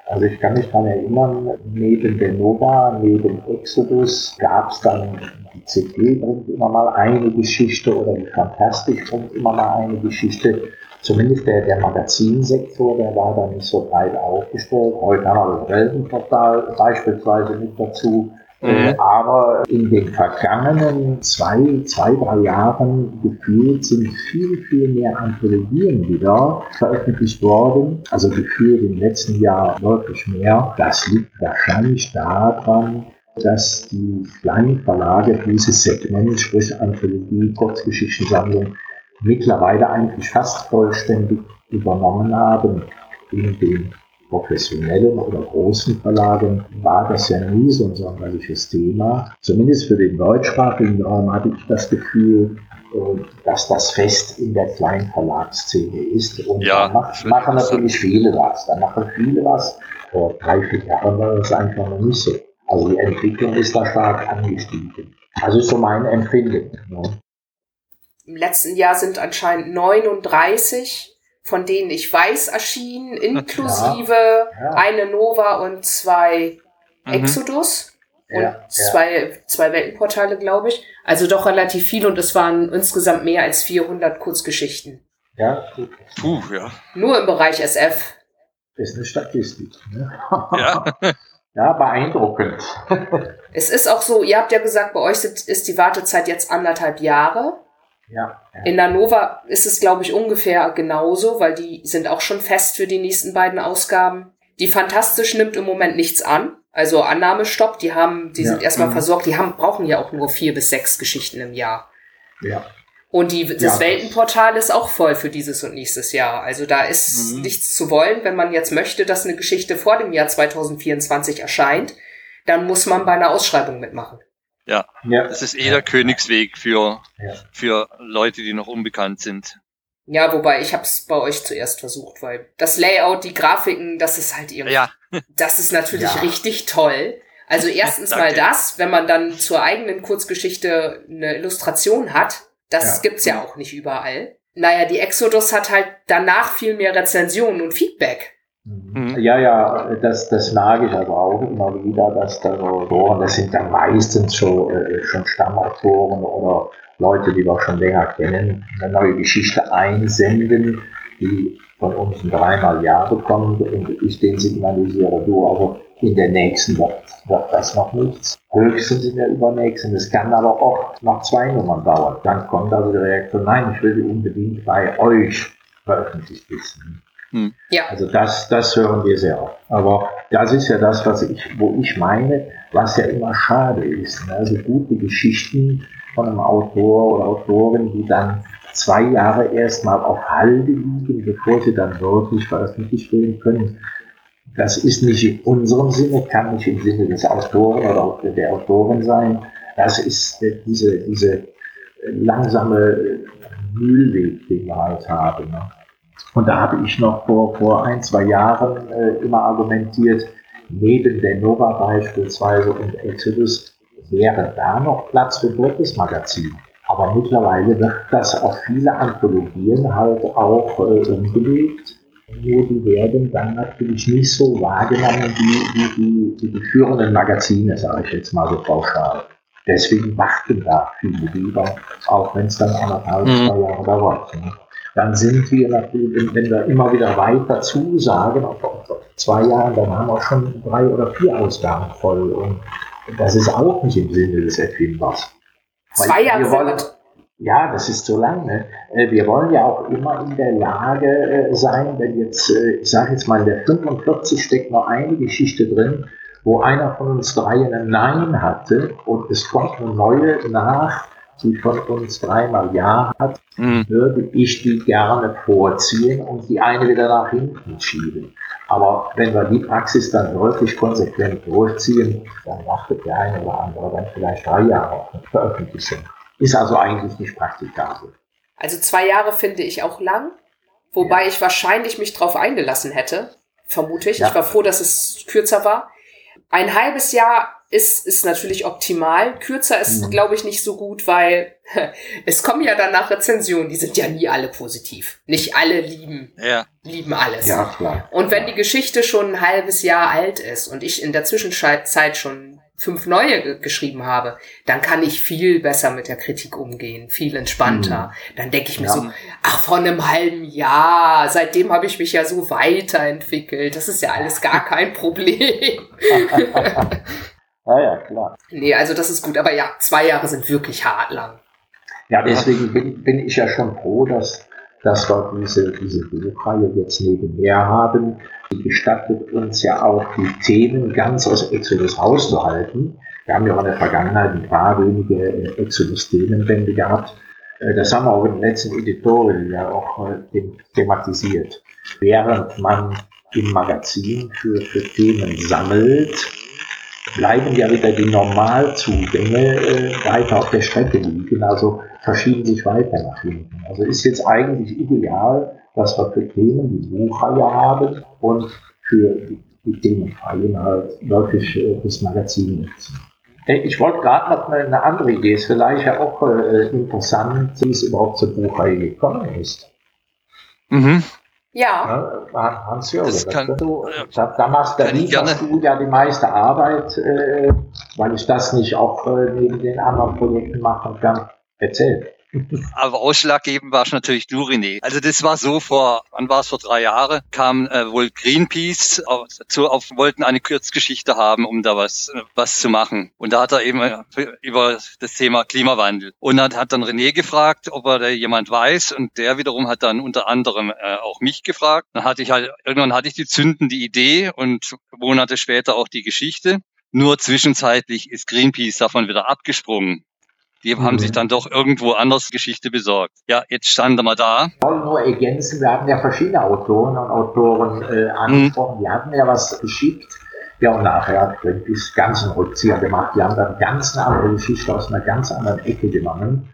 Also ich kann mich daran erinnern, neben der Nova, neben Exodus gab es dann die CD bringt immer mal eine Geschichte oder die Fantastik bringt immer mal eine Geschichte. Zumindest der, der Magazinsektor, der war da nicht so breit aufgestellt. Heute haben wir das Weltenportal beispielsweise mit dazu. Mhm. Aber in den vergangenen zwei, zwei, drei Jahren gefühlt sind viel, viel mehr Anthologien wieder veröffentlicht worden. Also gefühlt im letzten Jahr deutlich mehr. Das liegt wahrscheinlich daran, dass die kleinen Verlage dieses Segment, sprich Anthologie, Kurzgeschichtensammlung, mittlerweile eigentlich fast vollständig übernommen haben. In den professionellen oder großen Verlagen war das ja nie so ein sonderliches Thema. Zumindest für den deutschsprachigen Raum hatte ich das Gefühl, äh, dass das fest in der Kleinverlagsszene ist. Und ja, da macht, machen natürlich viele was. Da machen viele was. Vor drei, vier Jahren war das einfach noch nicht so. Also die Entwicklung ist da stark angestiegen. Also ist so mein Empfinden. Ne? Im letzten Jahr sind anscheinend 39 von denen ich weiß erschienen, inklusive ja, ja. eine Nova und zwei mhm. Exodus und ja, zwei, zwei Weltenportale, glaube ich. Also doch relativ viel und es waren insgesamt mehr als 400 Kurzgeschichten. Ja, gut. Puh, ja. Nur im Bereich SF. Ist eine Statistik. Ne? Ja. Ja, beeindruckend. es ist auch so, ihr habt ja gesagt, bei euch ist die Wartezeit jetzt anderthalb Jahre. Ja, ja. In der Nova ist es, glaube ich, ungefähr genauso, weil die sind auch schon fest für die nächsten beiden Ausgaben. Die Fantastisch nimmt im Moment nichts an. Also Annahmestopp, die haben, die ja. sind erstmal mhm. versorgt, die haben, brauchen ja auch nur vier bis sechs Geschichten im Jahr. Ja. Und die, das ja. Weltenportal ist auch voll für dieses und nächstes Jahr. Also da ist mhm. nichts zu wollen. Wenn man jetzt möchte, dass eine Geschichte vor dem Jahr 2024 erscheint, dann muss man bei einer Ausschreibung mitmachen. Ja, ja. das ist eh der Königsweg für, ja. für Leute, die noch unbekannt sind. Ja, wobei ich habe es bei euch zuerst versucht, weil das Layout, die Grafiken, das ist halt irgendwie, ja. das ist natürlich ja. richtig toll. Also erstens mal das, wenn man dann zur eigenen Kurzgeschichte eine Illustration hat, das ja. gibt's ja auch nicht überall. Naja, die Exodus hat halt danach viel mehr Rezensionen und Feedback. Mhm. Ja, ja, das, das mag ich also auch immer wieder, dass da so Autoren, das sind dann meistens schon, äh, schon Stammautoren oder Leute, die wir schon länger kennen, eine neue Geschichte einsenden, die von uns ein dreimal Ja bekommen und ich den signalisiere, du, also in der nächsten wird, wird das noch nichts. Höchstens in der übernächsten. Es kann aber auch noch zwei Nummern dauern. Dann kommt also die Reaktion, nein, ich will die unbedingt bei euch veröffentlicht wissen. Hm. Ja. Also das, das hören wir sehr oft. Aber das ist ja das, was ich, wo ich meine, was ja immer schade ist. Ne? Also gute Geschichten von einem Autor oder Autorin, die dann zwei Jahre erstmal auf Halde liegen, bevor sie dann wirklich veröffentlicht werden können. Das ist nicht in unserem Sinne, kann nicht im Sinne des Autoren oder der Autorin sein. Das ist diese, diese langsame Mühlweg, den wir halt haben. Ne? Und da habe ich noch vor, vor ein, zwei Jahren äh, immer argumentiert, neben der Nova beispielsweise und Exodus wäre da noch Platz für drittes Magazin. Aber mittlerweile wird das auf viele Anthologien halt auch äh, umgelegt. Nur die werden dann natürlich nicht so wahrgenommen wie, wie, wie, wie die führenden Magazine, sage ich jetzt mal so pauschal. Deswegen warten da viele lieber, auch wenn es dann anderthalb, mhm. zwei Jahre dauert. Ne? Dann sind wir natürlich, wenn wir immer wieder weiter zusagen, auf zwei Jahren, dann haben wir schon drei oder vier Ausgaben voll. Und das ist auch nicht im Sinne des Erfinders. Zwei Jahre wollen, ja, das ist so lange. Äh, wir wollen ja auch immer in der Lage äh, sein, wenn jetzt, äh, ich sage jetzt mal, in der 45 steckt noch eine Geschichte drin, wo einer von uns drei ein Nein hatte und es kommt eine neue nach, die von uns dreimal Ja hat, mhm. würde ich die gerne vorziehen und die eine wieder nach hinten schieben. Aber wenn wir die Praxis dann wirklich konsequent durchziehen, dann wartet der eine oder andere dann vielleicht drei Jahre auf eine Veröffentlichung. Ist also eigentlich nicht praktikabel. Also zwei Jahre finde ich auch lang, wobei ja. ich wahrscheinlich mich drauf eingelassen hätte, vermute ich. Ja. Ich war froh, dass es kürzer war. Ein halbes Jahr ist, ist natürlich optimal. Kürzer ist, mhm. glaube ich, nicht so gut, weil es kommen ja danach Rezensionen, die sind ja nie alle positiv. Nicht alle lieben, ja. lieben alles. Ja, klar. Und wenn die Geschichte schon ein halbes Jahr alt ist und ich in der Zwischenzeit schon fünf neue geschrieben habe, dann kann ich viel besser mit der Kritik umgehen, viel entspannter. Mhm. Dann denke ich mir ja. so, ach, vor einem halben Jahr, seitdem habe ich mich ja so weiterentwickelt. Das ist ja alles gar kein Problem. ja, ja, klar. Nee, also das ist gut. Aber ja, zwei Jahre sind wirklich hart lang. Ja, deswegen bin, bin ich ja schon froh, dass dass wir diese, diese Buchreihe jetzt nebenher haben. Die gestattet uns ja auch, die Themen ganz aus Exodus rauszuhalten. Wir haben ja auch in der Vergangenheit ein paar wenige äh, Exodus-Themenbände gehabt. Äh, das haben wir auch im letzten Editorial ja auch äh, thematisiert. Während man im Magazin für, für Themen sammelt, bleiben ja wieder die Normalzugänge äh, weiter auf der Strecke liegen, also verschieben sich weiter nach hinten. Also ist jetzt eigentlich ideal, dass wir für Themen die Buchreihe haben und für die, Themenreihen halt wirklich äh, das Magazin nutzen. Ich wollte gerade noch eine, andere Idee, ist vielleicht ja auch äh, interessant, wie es überhaupt zur Buchreihe gekommen ist. Mhm. Ja. ja Hans-Jürgen, das kann, du, ja, da machst, da lieferst du ja die meiste Arbeit, äh, weil ich das nicht auch äh, neben den anderen Projekten machen kann. Erzähl. Aber ausschlaggebend war es natürlich du, René. Also das war so vor, wann war es vor drei Jahren, kam äh, wohl Greenpeace auf, zu, auf, wollten eine Kurzgeschichte haben, um da was, äh, was zu machen. Und da hat er eben äh, über das Thema Klimawandel. Und dann hat dann René gefragt, ob er da jemand weiß. Und der wiederum hat dann unter anderem äh, auch mich gefragt. Dann hatte ich halt, irgendwann hatte ich die zündende Idee und Monate später auch die Geschichte. Nur zwischenzeitlich ist Greenpeace davon wieder abgesprungen. Die mhm. haben sich dann doch irgendwo anders Geschichte besorgt. Ja, jetzt standen wir da. Ich wollte nur ergänzen, wir hatten ja verschiedene Autoren und Autoren äh, angesprochen, mhm. die hatten ja was geschickt. Ja, und nachher hat Greenpeace ganz einen Rückzieher gemacht. Die haben dann ganz eine andere Geschichte aus einer ganz anderen Ecke genommen.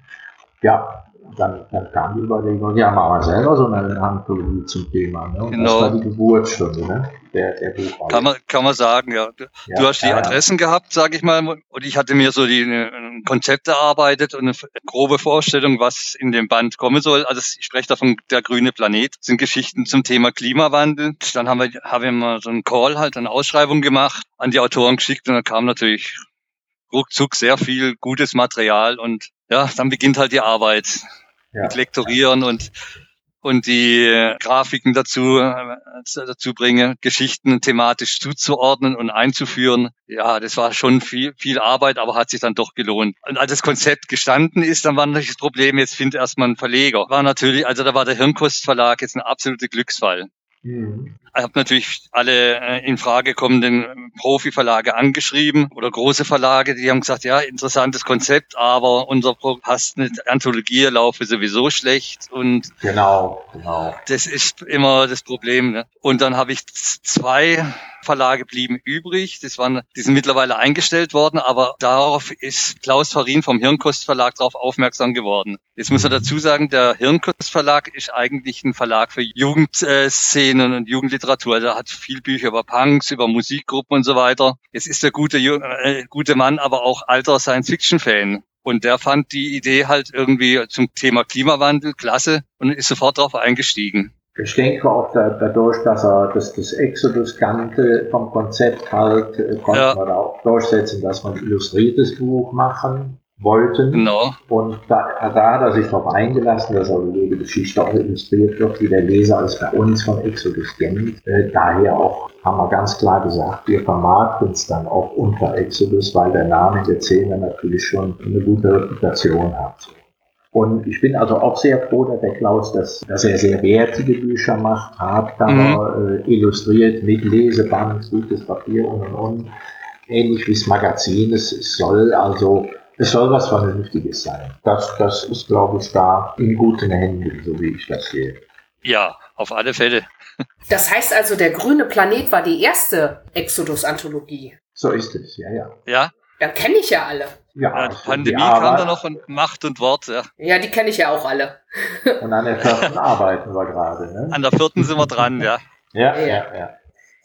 Ja, dann, dann kam die Überlegung, ja, machen wir selber so eine Anthologie zum Thema. Ne? Genau. das war die Geburtsstunde ne? der, der Buchreihe. Kann man, kann man sagen, ja. Du, ja, hast die Adressen ja. gehabt, sage ich mal, und ich hatte mir so die ein Konzept erarbeitet und eine grobe Vorstellung, was in dem Band kommen soll. Also ich spreche davon der grüne Planet, das sind Geschichten zum Thema Klimawandel. Dann haben wir, haben wir mal so einen Call, halt eine Ausschreibung gemacht, an die Autoren geschickt und dann kam natürlich ruckzuck sehr viel gutes Material und ja, dann beginnt halt die Arbeit ja. mit Lektorieren und und die Grafiken dazu, äh, dazu bringe, Geschichten thematisch zuzuordnen und einzuführen. Ja, das war schon viel, viel Arbeit, aber hat sich dann doch gelohnt. Und als das Konzept gestanden ist, dann war natürlich das Problem, jetzt findet erstmal ein Verleger. War natürlich, also da war der Hirnkost Verlag jetzt ein absoluter Glücksfall. Mhm. Ich habe natürlich alle äh, in Frage kommenden Profiverlage angeschrieben oder große Verlage, die haben gesagt, ja, interessantes Konzept, aber unser passt nicht, Anthologie laufe sowieso schlecht und genau, genau. das ist immer das Problem. Ne? Und dann habe ich zwei Verlage blieben übrig. Das waren, die sind mittlerweile eingestellt worden, aber darauf ist Klaus Farin vom Hirnkost Verlag darauf aufmerksam geworden. Jetzt muss man dazu sagen, der Hirnkost Verlag ist eigentlich ein Verlag für Jugendszenen und Jugendliteratur. Der hat viel Bücher über Punks, über Musikgruppen und so weiter. Jetzt ist der gute, äh, gute Mann aber auch alter Science-Fiction-Fan. Und der fand die Idee halt irgendwie zum Thema Klimawandel klasse und ist sofort darauf eingestiegen. Ich denke auch da, dadurch, dass er das, das Exodus kannte vom Konzept halt, äh, konnte ja. man auch durchsetzen, dass man ein illustriertes Buch machen wollten. Genau. Und da, da hat er sich darauf eingelassen, dass also jede Geschichte auch illustriert wird, wie der Leser als bei uns von Exodus kennt. Äh, daher auch haben wir ganz klar gesagt, wir vermarkten es dann auch unter Exodus, weil der Name der Szene natürlich schon eine gute Reputation hat. Und ich bin also auch sehr froh, dass der Klaus, dass, dass er sehr wertige Bücher macht, Hardcover, mhm. äh, illustriert mit Leseband, gutes Papier und und und. Ähnlich wie das Magazin. Es, es soll also, es soll was Vernünftiges sein. Das, das ist, glaube ich, da in guten Händen, so wie ich das sehe. Ja, auf alle Fälle. Das heißt also, der grüne Planet war die erste Exodus-Anthologie. So ist es, ja, ja. Ja, ja, kenne ich ja alle. Ja, die Pandemie die kam da noch und Macht und Wort, ja. Ja, die kenne ich ja auch alle. und an der vierten arbeiten wir gerade, ne? An der vierten sind wir dran, ja. Ja, ja, ja. Ja,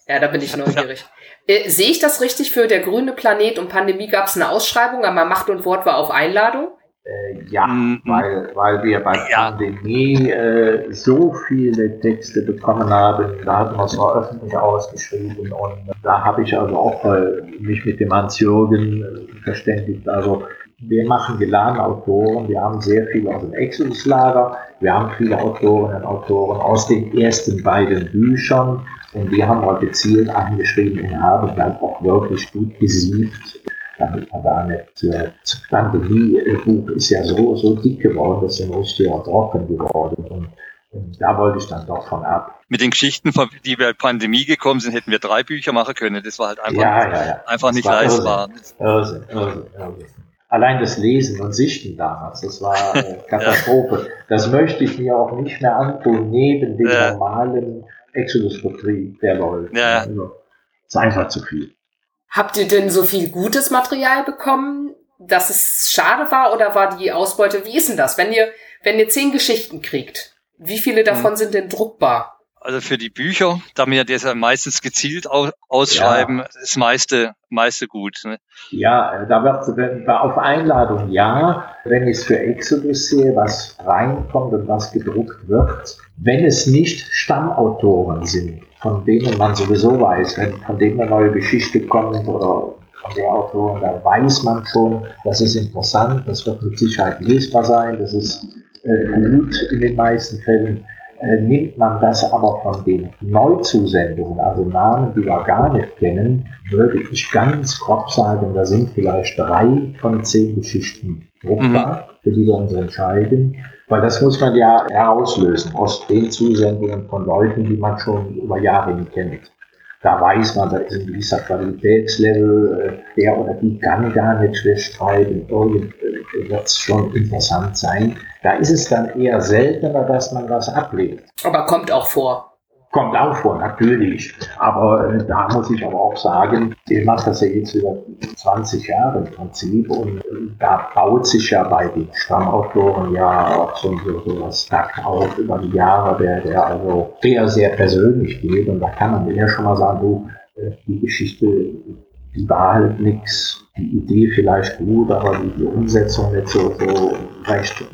ja da bin ich neugierig. Ja. Äh, Sehe ich das richtig für der grüne Planet und Pandemie gab es eine Ausschreibung, aber Macht und Wort war auf Einladung? Äh, ja, mhm. weil, weil wir bei ja. Pandemie äh, so viele Texte bekommen haben, da hatten wir es auch öffentlich ausgeschrieben und da habe ich also auch äh, mich mit dem Hans-Jürgen äh, verständigt. Also wir machen geladene Autoren, wir haben sehr viele aus dem Exodus-Lager, wir haben viele Autorinnen und Autoren aus den ersten beiden Büchern und die haben wir gezielt angeschrieben und haben dann auch wirklich gut gesiebt damit man da nicht, äh, das Pandemie-Buch ist ja so, so dick geworden, dass er richtig trocken geworden und, und da wollte ich dann doch von ab. Mit den Geschichten, die bei Pandemie gekommen sind, hätten wir drei Bücher machen können. Das war halt einfach, ja, ja, ja. einfach nicht leistbar. Irrsinn, Irrsinn, Irrsinn. Allein das Lesen und Sichten damals, das war äh, Katastrophe. Das möchte ich mir auch nicht mehr antun, neben dem normalen Exodus-Vertrieb, der läuft. Ja. Also, ist einfach zu viel. Habt ihr denn so viel gutes Material bekommen, dass es schade war oder war die Ausbeute, wie ist denn das? Wenn ihr, wenn ihr zehn Geschichten kriegt, wie viele davon hm. sind denn druckbar? Also für die Bücher, da wir das ja meistens gezielt ausschreiben, ja. das meiste, meiste gut. Ne? Ja, da wird auf Einladung ja, wenn ich es für Exodus sehe, was reinkommt und was gedruckt wird, wenn es nicht Stammautoren sind, von denen man sowieso weiß, wenn von denen eine neue Geschichte kommt oder von der Autorin, da weiß man schon, das ist interessant, das wird mit Sicherheit lesbar sein, das ist äh, gut in den meisten Fällen. Äh, nimmt man das aber von den Neuzusendungen, also Namen, die wir gar nicht kennen, würde ich ganz grob sagen, da sind vielleicht drei von zehn Geschichten druckbar, mhm. für die wir uns entscheiden. Weil das muss man ja herauslösen aus den Zusendungen von Leuten, die man schon über Jahre nicht kennt. Da weiß man, da ist ein gewisser Qualitätslevel, äh, der oder die kann gar nicht schreiben, irgendwie wird es schon interessant sein. Da ist es dann eher seltener, dass man was ablehnt. Aber kommt auch vor. Kommt auch vor, natürlich. Aber äh, da muss ich aber auch sagen, ich mache das ja jetzt über 20 Jahre im Prinzip und äh, da baut sich ja bei den Stammautoren ja auch so, so, so was auf über die Jahre, der, der also sehr, sehr persönlich geht und da kann man eher schon mal sagen, du, äh, die Geschichte, die war halt nichts, die Idee vielleicht gut, aber die, die Umsetzung nicht so, so recht.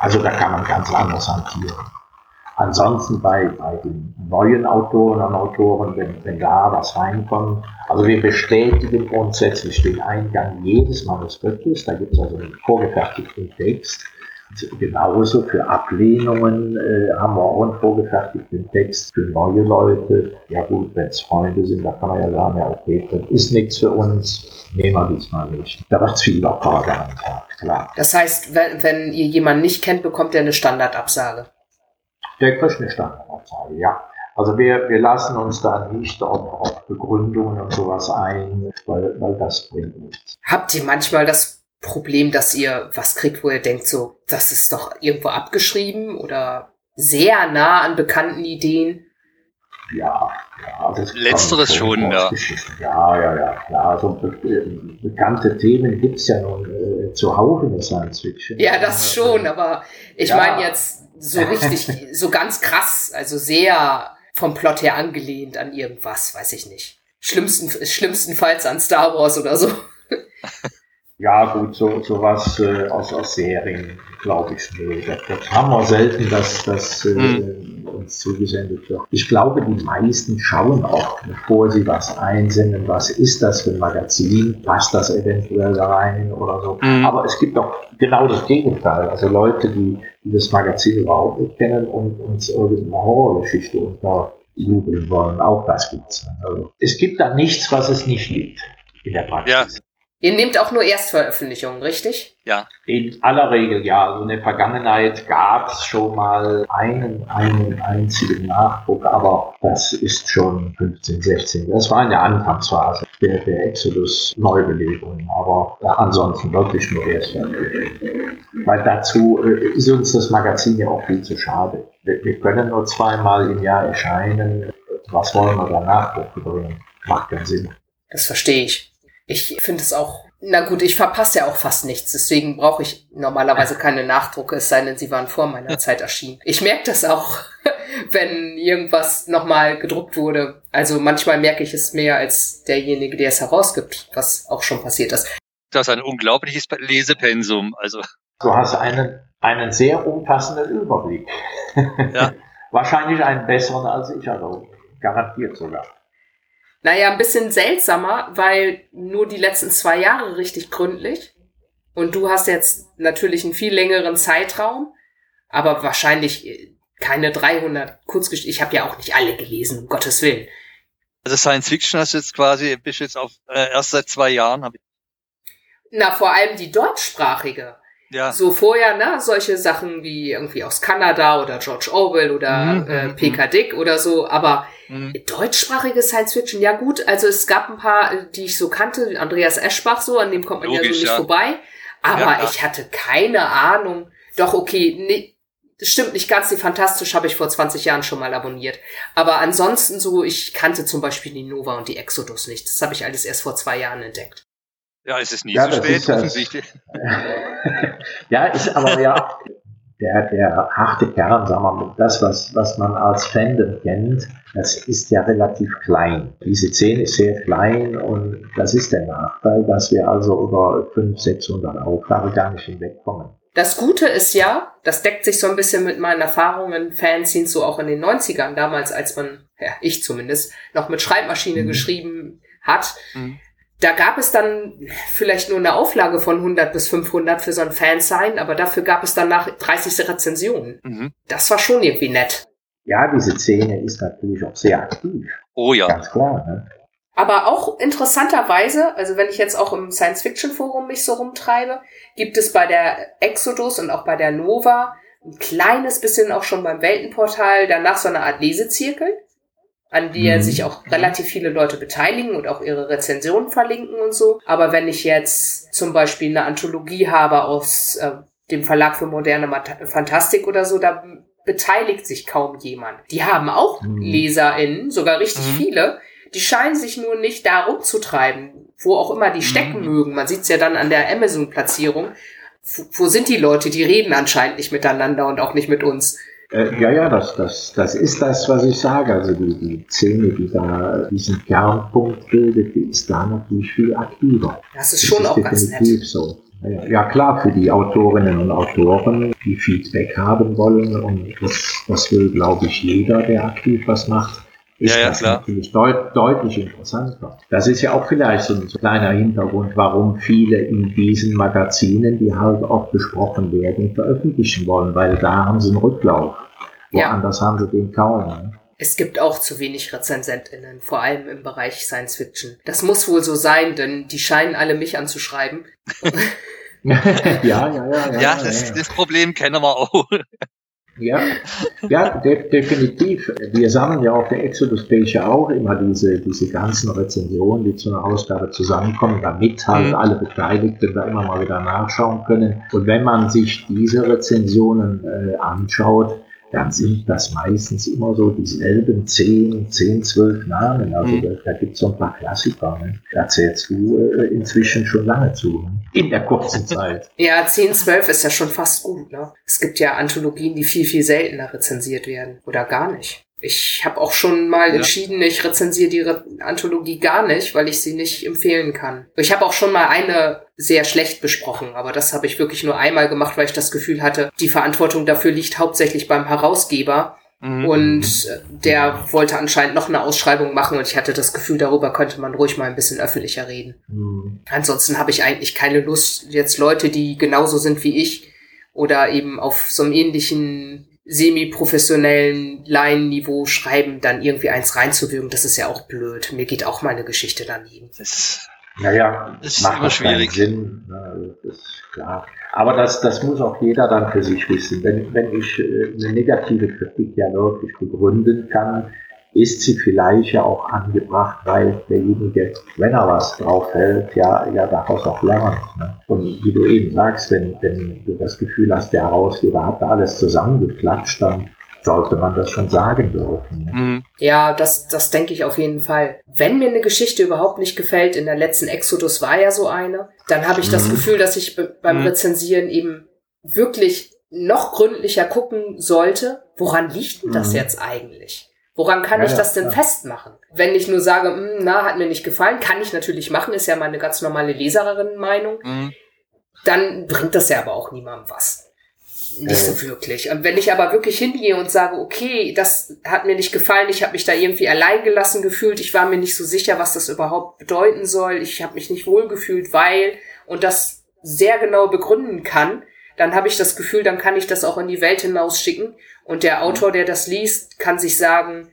Also da kann man ganz anders hantieren. Ansonsten bei, bei den neuen Autoren und Autoren, wenn, wenn da was reinkommt, also wir bestätigen grundsätzlich den Eingang jedes Manuskriptes, da gibt es also einen vorgefertigten Text. Genauso für Ablehnungen äh, haben wir auch einen vorgefertigten Text für neue Leute. Ja gut, wenn es Freunde sind, da kann man ja sagen, ja okay, das ist nichts für uns, nehmen wir diesmal nicht. Da wird viel lockerer gehandhabt, klar. Das heißt, wenn, wenn ihr jemanden nicht kennt, bekommt ihr eine Standardabsage. Der kriegt eine Standardabsage, ja. Also wir, wir lassen uns da nicht auf, auf Begründungen und sowas ein, weil, weil das bringt nichts. Habt ihr manchmal das Problem, dass ihr was kriegt, wo ihr denkt, so, das ist doch irgendwo abgeschrieben oder sehr nah an bekannten Ideen? Ja, ja das Letzteres schon, ja. Ja, ja, ja, klar. So be bekannte Themen gibt's ja nun äh, zuhauf in der Science Fiction. Ja, das schon, aber ich ja. meine jetzt so richtig, so ganz krass, also sehr vom Plot her angelehnt an irgendwas, weiß ich nicht. Schlimmsten, schlimmstenfalls an Star Wars oder so. Ja, gut, so sowas äh, aus, aus Serien, glaube ich, nee. Das, das, haben wir selten, dass das äh, mhm. uns zugesendet wird. Ich glaube, die meisten schauen auch, bevor sie was einsenden, was ist das für ein Magazin, passt das eventuell da rein oder so. Mhm. Aber es gibt auch genau das Gegenteil. Also Leute, die, die das Magazin überhaupt nicht kennen und uns irgendeine Horrorgeschichte unterjubeln wollen. Auch das gibt's. Also, es gibt da nichts, was es nicht gibt in der Praxis. Ja. Ihr nehmt auch nur Erstveröffentlichungen, richtig? Ja. In aller Regel ja. Also in der Vergangenheit gab es schon mal einen, einen einzigen Nachdruck, aber das ist schon 15, 16. Das war in der Anfangsphase der, der Exodus-Neubelebung, aber ansonsten wirklich nur Erstveröffentlichungen. Weil dazu äh, ist uns das Magazin ja auch viel zu schade. Wir, wir können nur zweimal im Jahr erscheinen. Was wollen wir da Nachdruck bringen? Macht keinen Sinn. Das verstehe ich. Ich finde es auch, na gut, ich verpasse ja auch fast nichts, deswegen brauche ich normalerweise keine Nachdrucke, es sei denn, sie waren vor meiner Zeit erschienen. Ich merke das auch, wenn irgendwas nochmal gedruckt wurde. Also manchmal merke ich es mehr als derjenige, der es herausgibt, was auch schon passiert ist. Das ist ein unglaubliches Lesepensum, also. Du hast einen, einen sehr umfassenden Überblick. Ja. Wahrscheinlich einen besseren als ich, also garantiert sogar. Naja, ein bisschen seltsamer, weil nur die letzten zwei Jahre richtig gründlich. Und du hast jetzt natürlich einen viel längeren Zeitraum, aber wahrscheinlich äh, keine 300 Kurzgeschichten. Ich habe ja auch nicht alle gelesen, um Gottes Willen. Also Science Fiction hast du jetzt quasi, bist jetzt auf, äh, erst seit zwei Jahren. Hab ich Na, vor allem die deutschsprachige. Ja. So vorher, ne, solche Sachen wie irgendwie aus Kanada oder George Orwell oder mhm, äh, mhm, P.K. Mhm. Dick oder so, aber mhm. deutschsprachige Science Fiction, ja gut, also es gab ein paar, die ich so kannte, Andreas Eschbach so, an dem kommt man Logisch, ja so nicht ja. vorbei, aber ja, ich hatte keine Ahnung. Doch, okay, nee, das stimmt nicht ganz, die Fantastisch habe ich vor 20 Jahren schon mal abonniert. Aber ansonsten so, ich kannte zum Beispiel die Nova und die Exodus nicht. Das habe ich alles erst vor zwei Jahren entdeckt. Ja, es ist nie ja, so spät, offensichtlich. ja, ist aber ja der, der harte Kern, sagen wir mal, das, was, was man als Fandom kennt, das ist ja relativ klein. Diese Szene ist sehr klein und das ist der Nachteil, dass wir also über 500, 600 Auflagen gar nicht hinwegkommen. Das Gute ist ja, das deckt sich so ein bisschen mit meinen Erfahrungen in Fanzines, so auch in den 90ern, damals, als man, ja, ich zumindest, noch mit Schreibmaschine mhm. geschrieben hat. Mhm da gab es dann vielleicht nur eine Auflage von 100 bis 500 für so ein Fansign, aber dafür gab es danach 30 Rezensionen. Mhm. Das war schon irgendwie nett. Ja, diese Szene ist natürlich auch sehr aktiv. Oh ja. Ganz klar. Ne? Aber auch interessanterweise, also wenn ich jetzt auch im Science-Fiction-Forum mich so rumtreibe, gibt es bei der Exodus und auch bei der Nova ein kleines bisschen auch schon beim Weltenportal danach so eine Art Lesezirkel an die mhm. sich auch relativ viele Leute beteiligen und auch ihre Rezensionen verlinken und so. Aber wenn ich jetzt zum Beispiel eine Anthologie habe aus äh, dem Verlag für moderne Fantastik oder so, da beteiligt sich kaum jemand. Die haben auch mhm. LeserInnen, sogar richtig mhm. viele. Die scheinen sich nur nicht da rumzutreiben, wo auch immer die stecken mhm. mögen. Man sieht's ja dann an der Amazon-Platzierung. Wo sind die Leute? Die reden anscheinend nicht miteinander und auch nicht mit uns. Äh, ja, ja, das, das, das ist das, was ich sage. Also die, die Szene, die da diesen Kernpunkt bildet, die ist da natürlich viel aktiver. Das ist schon das ist auch ganz nett. so. Ja, ja, klar, für die Autorinnen und Autoren, die Feedback haben wollen, und das, das will, glaube ich, jeder, der aktiv was macht, ist ja, ja, das klar. natürlich deut deutlich interessanter. Das ist ja auch vielleicht so ein kleiner Hintergrund, warum viele in diesen Magazinen, die halt auch besprochen werden, veröffentlichen wollen, weil da haben sie einen Rücklauf. Woanders ja. haben sie den kaum. Ne? Es gibt auch zu wenig RezensentInnen, vor allem im Bereich Science Fiction. Das muss wohl so sein, denn die scheinen alle mich anzuschreiben. ja, ja, ja, ja. Ja, das, das Problem kennen wir auch. Ja, ja de definitiv. Wir sammeln ja auf der Exodus-Page ja auch immer diese, diese ganzen Rezensionen, die zu einer Ausgabe zusammenkommen, damit halt mhm. alle Beteiligten da immer mal wieder nachschauen können. Und wenn man sich diese Rezensionen äh, anschaut, dann sind das meistens immer so dieselben 10, 10, 12 Namen. Also mhm. da, da gibt es so ein paar Klassiker. Ne? Da zählst du äh, inzwischen schon lange zu, ne? in der kurzen Zeit. ja, 10, 12 ist ja schon fast gut. Ne? Es gibt ja Anthologien, die viel, viel seltener rezensiert werden oder gar nicht. Ich habe auch schon mal ja. entschieden, ich rezensiere die Re Anthologie gar nicht, weil ich sie nicht empfehlen kann. Ich habe auch schon mal eine sehr schlecht besprochen, aber das habe ich wirklich nur einmal gemacht, weil ich das Gefühl hatte, die Verantwortung dafür liegt hauptsächlich beim Herausgeber. Mhm. Und der wollte anscheinend noch eine Ausschreibung machen und ich hatte das Gefühl, darüber könnte man ruhig mal ein bisschen öffentlicher reden. Mhm. Ansonsten habe ich eigentlich keine Lust, jetzt Leute, die genauso sind wie ich oder eben auf so einem ähnlichen semi-professionellen Laienniveau schreiben, dann irgendwie eins reinzuwürgen, das ist ja auch blöd. Mir geht auch meine Geschichte daneben. Das, naja, das macht immer schwierig. Sinn. Das ist klar. Aber das, das muss auch jeder dann für sich wissen. Wenn, wenn ich äh, eine negative Kritik ja wirklich begründen kann, ist sie vielleicht ja auch angebracht, weil derjenige, wenn er was drauf hält, ja, ja daraus auch lernt. Ne? Und wie du eben sagst, wenn, wenn du das Gefühl hast, der Herausgeber hat da alles zusammengeklatscht, dann sollte man das schon sagen dürfen. Ne? Mhm. Ja, das, das denke ich auf jeden Fall. Wenn mir eine Geschichte überhaupt nicht gefällt, in der letzten Exodus war ja so eine, dann habe ich mhm. das Gefühl, dass ich beim mhm. Rezensieren eben wirklich noch gründlicher gucken sollte, woran liegt denn das mhm. jetzt eigentlich? Woran kann ja, ich das denn ja. festmachen? Wenn ich nur sage, hm, na, hat mir nicht gefallen, kann ich natürlich machen, ist ja meine ganz normale Leserinnenmeinung. Mhm. Dann bringt das ja aber auch niemandem was. Nicht so wirklich. Und wenn ich aber wirklich hingehe und sage, okay, das hat mir nicht gefallen, ich habe mich da irgendwie alleingelassen gefühlt, ich war mir nicht so sicher, was das überhaupt bedeuten soll, ich habe mich nicht wohlgefühlt, weil, und das sehr genau begründen kann, dann habe ich das Gefühl, dann kann ich das auch in die Welt hinausschicken und der Autor, der das liest, kann sich sagen,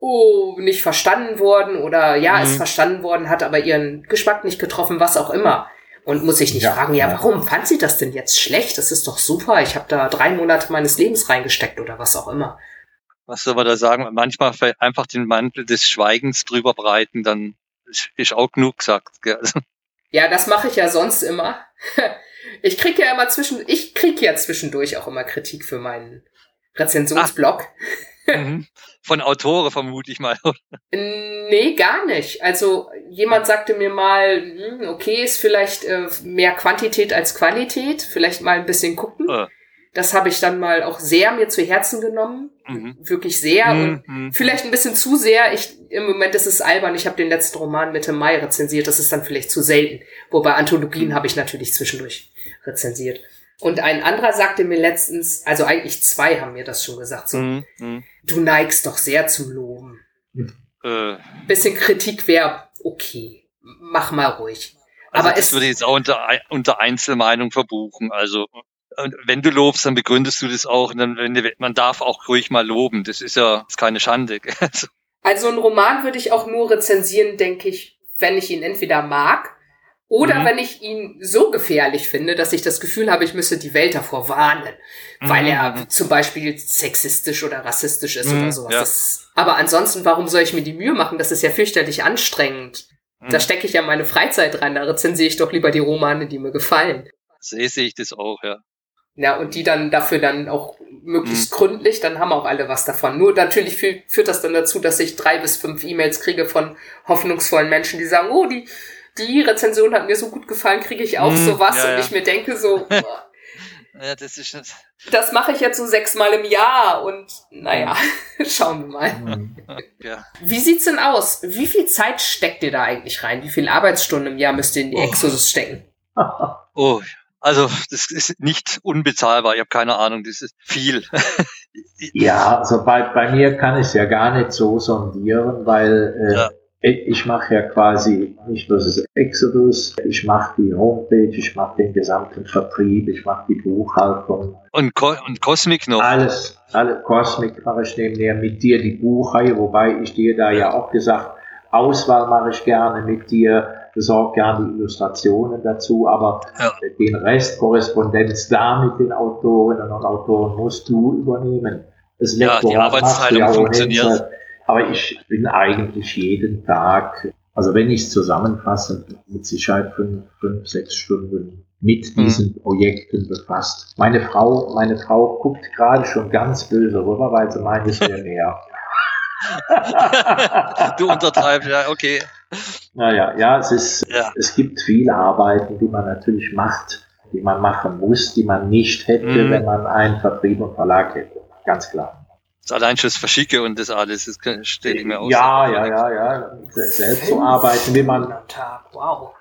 oh, nicht verstanden worden oder ja, mhm. ist verstanden worden, hat aber ihren Geschmack nicht getroffen, was auch immer. Und muss sich nicht ja, fragen, ja, warum fand sie das denn jetzt schlecht? Das ist doch super. Ich habe da drei Monate meines Lebens reingesteckt oder was auch immer. Was soll man da sagen? Manchmal einfach den Mantel des Schweigens drüber breiten, dann ist auch genug gesagt. Ja, das mache ich ja sonst immer. Ich krieg ja immer zwischen, ich krieg ja zwischendurch auch immer Kritik für meinen Rezensionsblog. Mhm. Von Autoren vermute ich mal. nee, gar nicht. Also jemand sagte mir mal, hm, okay, ist vielleicht äh, mehr Quantität als Qualität, vielleicht mal ein bisschen gucken. Äh. Das habe ich dann mal auch sehr mir zu Herzen genommen. Mhm. Wirklich sehr. Mhm. Und mhm. vielleicht ein bisschen zu sehr. Ich, Im Moment ist es albern. Ich habe den letzten Roman Mitte Mai rezensiert. Das ist dann vielleicht zu selten. Wobei Anthologien mhm. habe ich natürlich zwischendurch rezensiert. Und ein anderer sagte mir letztens, also eigentlich zwei haben mir das schon gesagt, so, mhm. mhm. du neigst doch sehr zum Loben. Äh. Bisschen Kritik wäre okay. Mach mal ruhig. Also Aber es würde ich jetzt auch unter, unter Einzelmeinung verbuchen. Also wenn du lobst, dann begründest du das auch. Und dann, wenn, man darf auch ruhig mal loben. Das ist ja ist keine Schande. also, also einen Roman würde ich auch nur rezensieren, denke ich, wenn ich ihn entweder mag oder mhm. wenn ich ihn so gefährlich finde, dass ich das Gefühl habe, ich müsse die Welt davor warnen, mhm. weil er mhm. zum Beispiel sexistisch oder rassistisch ist mhm. oder sowas. Ja. Das, aber ansonsten, warum soll ich mir die Mühe machen? Das ist ja fürchterlich anstrengend. Da mhm. stecke ich ja meine Freizeit rein. Da rezensiere ich doch lieber die Romane, die mir gefallen. Sehe ich das auch, ja. Ja, und die dann dafür dann auch möglichst mhm. gründlich, dann haben auch alle was davon. Nur natürlich führt, führt das dann dazu, dass ich drei bis fünf E-Mails kriege von hoffnungsvollen Menschen, die sagen, oh, die, die Rezension hat mir so gut gefallen, kriege ich auch mhm, sowas ja, und ja. ich mir denke so, ja, das ist das. Das mache ich jetzt so sechsmal im Jahr und naja, schauen wir mal. Mhm. Ja. Wie sieht's denn aus? Wie viel Zeit steckt ihr da eigentlich rein? Wie viele Arbeitsstunden im Jahr müsst ihr in die oh. Exodus stecken? Oh, also das ist nicht unbezahlbar. Ich habe keine Ahnung, das ist viel. ja, also bei, bei mir kann ich ja gar nicht so sondieren, weil äh, ja. Ich mache ja quasi nicht nur das Exodus, ich mache die Homepage, ich mache den gesamten Vertrieb, ich mache die Buchhaltung. Und, Co und Cosmic noch? Alles, alle Cosmic mache ich nebenher mit dir die Buchreihe, wobei ich dir da ja auch gesagt, Auswahl mache ich gerne mit dir, besorge gerne die Illustrationen dazu, aber Ja. den Rest Korrespondenz da mit den Autorinnen und Autoren musst du übernehmen. Das Ja, die Arbeitsteilung ja funktioniert. Aber ich bin eigentlich jeden Tag, also wenn ich es zusammenfasse, mit Sicherheit fünf, fünf, sechs Stunden mit Mhm. diesen Projekten befasst. Meine Frau, meine Frau guckt gerade schon ganz böse rüber, weil sie meint, es wäre mehr. du untertreibst, ja, okay. Naja, ja, es ist, Ja. es gibt viele Arbeiten, die man natürlich macht, die man machen muss, die man nicht hätte, Mhm. wenn man einen Vertrieb und Verlag hätte. Ganz klar. Das allein schon das Verschicke und das alles, das stelle ich mir aus. Ja, ja, ja, ja. Selbst so arbeiten, wie man, Tag. Wow.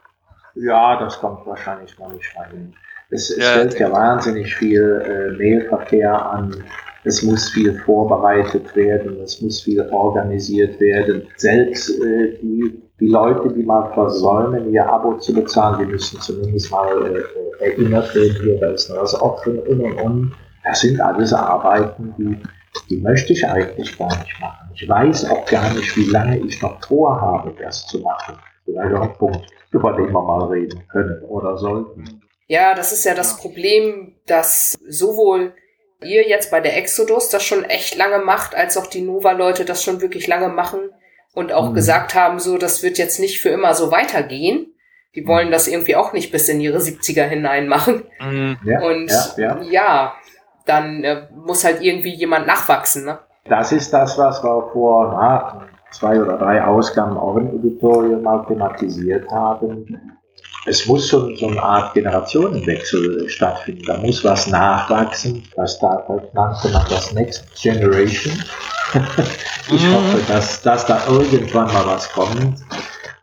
ja, das kommt wahrscheinlich noch nicht rein. Es, es Ja, fällt ja wahnsinnig viel äh, Mailverkehr an. Es muss viel vorbereitet werden, es muss viel organisiert werden. Selbst äh, die, die Leute, die mal versäumen, ihr Abo zu bezahlen, die müssen zumindest mal äh, erinnert werden, hier, da ist noch das Opfer und und und. Das sind alles Arbeiten, die, die möchte ich eigentlich gar nicht machen. Ich weiß auch gar nicht, wie lange ich noch vorhabe, das zu machen. Vielleicht auch ein Punkt, über den wir mal reden können oder sollten. Ja, das ist ja das Problem, dass sowohl ihr jetzt bei der Exodus das schon echt lange macht, als auch die Nova-Leute das schon wirklich lange machen und auch Mhm. gesagt haben, so, das wird jetzt nicht für immer so weitergehen. Die wollen das irgendwie auch nicht bis in ihre 70er hinein machen. Mhm. Ja, Und ja, ja. ja, dann äh, muss halt irgendwie jemand nachwachsen, ne? Das ist das, was wir vor na, zwei oder drei Ausgaben auch im Editorial mal thematisiert haben. Es muss schon so eine Art Generationenwechsel stattfinden. Da muss was nachwachsen. Das da nannte man das Next Generation. ich Mhm. hoffe, dass, dass da irgendwann mal was kommt.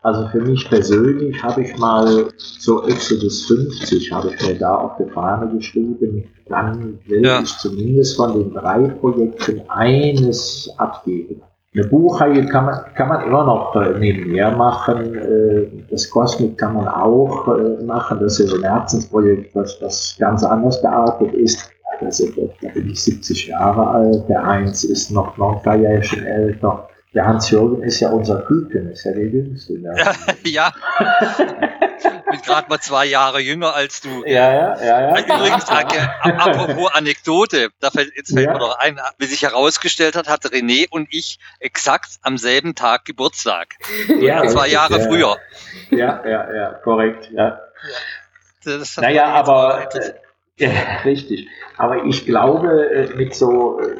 Also für mich persönlich habe ich mal so Exodus 50 habe ich mir da auf die Fahne geschrieben. Dann will Ja. ich zumindest von den drei Projekten eines abgeben. Eine Buchreihe kann man, kann man immer noch äh, nebenher machen. Äh, das Cosmic kann man auch äh, machen. Das ist so ein Herzensprojekt, was, was ganz anders geartet ist. Ist, da bin ich 70 Jahre alt. Der Heinz ist noch, noch ein paar Jährchen älter. Der Hans-Jürgen ist ja unser Küken, ist ja der Jüngste. Ne? ja. Bin gerade mal zwei Jahre jünger als du. Ja, ja, ja, ja. Übrigens, apropos Anekdote, da fällt, jetzt fällt Ja. mir noch ein, wie sich herausgestellt hat, hatte René und ich exakt am selben Tag Geburtstag. ja, zwei richtig, Jahre ja, früher. Ja, ja, ja, korrekt. Ja. Das hat Naja, aber interessiert. äh, ja, richtig. Aber ich glaube, äh, mit so, äh,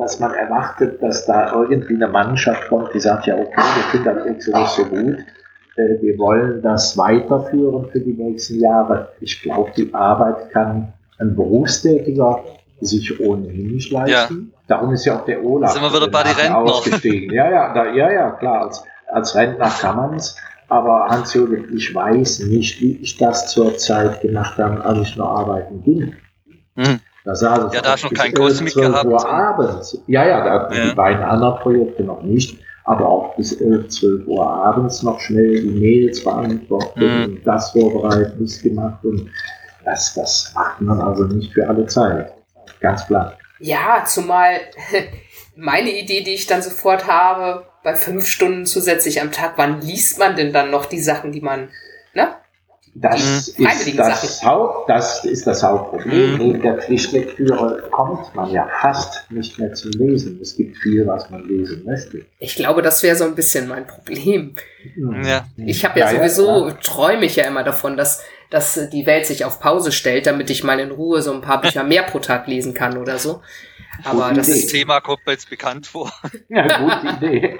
dass man erwartet, dass da irgendwie eine Mannschaft kommt, die sagt, ja, okay, wir finden das Exodus so gut, äh, wir wollen das weiterführen für die nächsten Jahre. Ich glaube, die Arbeit kann ein Berufstätiger sich ohnehin nicht leisten. Darum ist ja auch der Olaf Sind wir wieder bei den Rentner. ausgestiegen. Ja, ja, da, ja, ja, klar. Als, als Rentner kann man es. Aber Hans-Jürgen, ich weiß nicht, wie ich das zur Zeit gemacht habe, als ich noch arbeiten ging. Hm. Da saß ich Ja, da bis keinen 11, Cosmic 12 gehabt. Uhr abends. Ja, ja, da Ja. die beiden anderen Projekte noch nicht. Aber auch bis 11, 12 Uhr abends noch schnell die Mails beantwortet Mhm. und das vorbereitet, das gemacht. Und das, das macht man also nicht für alle Zeit. Ganz klar. Ja, zumal meine Idee, die ich dann sofort habe, bei fünf Stunden zusätzlich am Tag, wann liest man denn dann noch die Sachen, die man, ne? Das, Mhm. ist das, Haupt, das ist das Hauptproblem. Mhm. Neben der Pflichtlektüre kommt man ja fast nicht mehr zum Lesen. Es gibt viel, was man lesen möchte. Ich glaube, das wäre so ein bisschen mein Problem. Mhm. Ja. Ich habe ja, Ja, sowieso, ja. träume ich ja immer davon, dass, dass die Welt sich auf Pause stellt, damit ich mal in Ruhe so ein paar Bücher mehr pro Tag lesen kann oder so. Aber Gute das Idee. Thema kommt mir jetzt bekannt vor. Ja, gute Idee.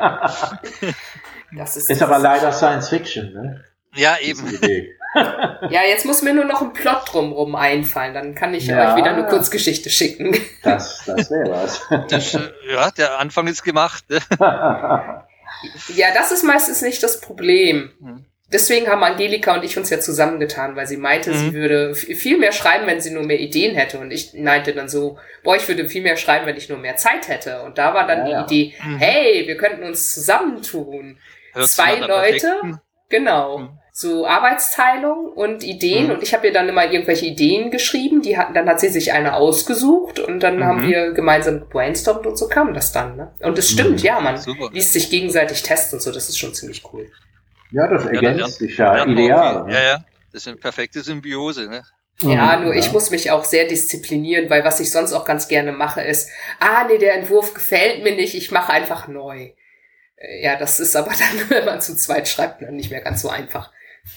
das ist, ist aber leider Science Fiction, ne? Ja, Diese eben. Ja, jetzt muss mir nur noch ein Plot drumrum einfallen, dann kann ich Ja. euch wieder eine Kurzgeschichte schicken. Das, das wäre was. Das, ja, der Anfang ist gemacht. ne? Ja, das ist meistens nicht das Problem. Mhm. Deswegen haben Angelika und ich uns ja zusammengetan, weil sie meinte, sie Mhm. würde viel mehr schreiben, wenn sie nur mehr Ideen hätte. Und ich meinte dann so, boah, ich würde viel mehr schreiben, wenn ich nur mehr Zeit hätte. Und da war dann Ja, die ja. Idee, Mhm. hey, wir könnten uns zusammentun. Hört Zwei Leute? perfekten- Genau. Mhm. So Arbeitsteilung und Ideen. Mhm. Und ich habe ihr dann immer irgendwelche Ideen geschrieben. Die hat, dann hat sie sich eine ausgesucht und dann Mhm. haben wir gemeinsam gebrainstormt und so kam das dann. Ne? Und es stimmt, Mhm. ja, man Super. liest sich gegenseitig testen und so. Das ist schon ziemlich cool. Ja, das ergänzt sich ja, ideal. Ne? Ja, ja, das ist eine perfekte Symbiose. Ne? Ja, nur ja. ich muss mich auch sehr disziplinieren, weil was ich sonst auch ganz gerne mache, ist, ah, nee, der Entwurf gefällt mir nicht, ich mache einfach neu. Äh, ja, das ist aber dann, wenn man zu zweit schreibt, dann nicht mehr ganz so einfach.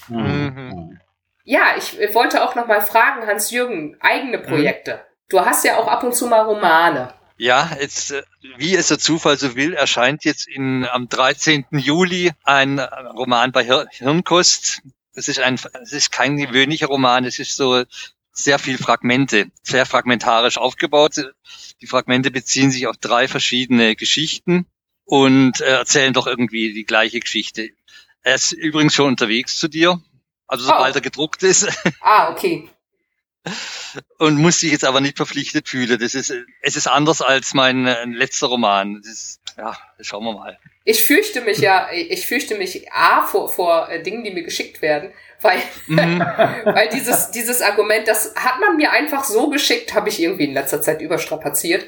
Mhm. mhm. Ja, ich wollte auch noch mal fragen, Hans-Jürgen, eigene mhm. Projekte. Mhm. Du hast ja auch ab und zu mal Romane. Ja, jetzt, äh, wie es der Zufall so will, erscheint jetzt in, am 13. Juli ein Roman bei Hirnkost es ist ein, es ist kein gewöhnlicher Roman, es ist so sehr viel Fragmente, sehr fragmentarisch aufgebaut. Die Fragmente beziehen sich auf drei verschiedene Geschichten und äh, erzählen doch irgendwie die gleiche Geschichte. Er ist übrigens schon unterwegs zu dir, also sobald oh. er gedruckt ist. Ah, okay. Und muss sich jetzt aber nicht verpflichtet fühlen. Das ist, es ist anders als mein äh, letzter Roman. Ist, ja, schauen wir mal. Ich fürchte mich ja, ich fürchte mich A vor, vor äh, Dingen, die mir geschickt werden, weil, mhm. weil dieses, dieses Argument, das hat man mir einfach so geschickt, habe ich irgendwie in letzter Zeit überstrapaziert.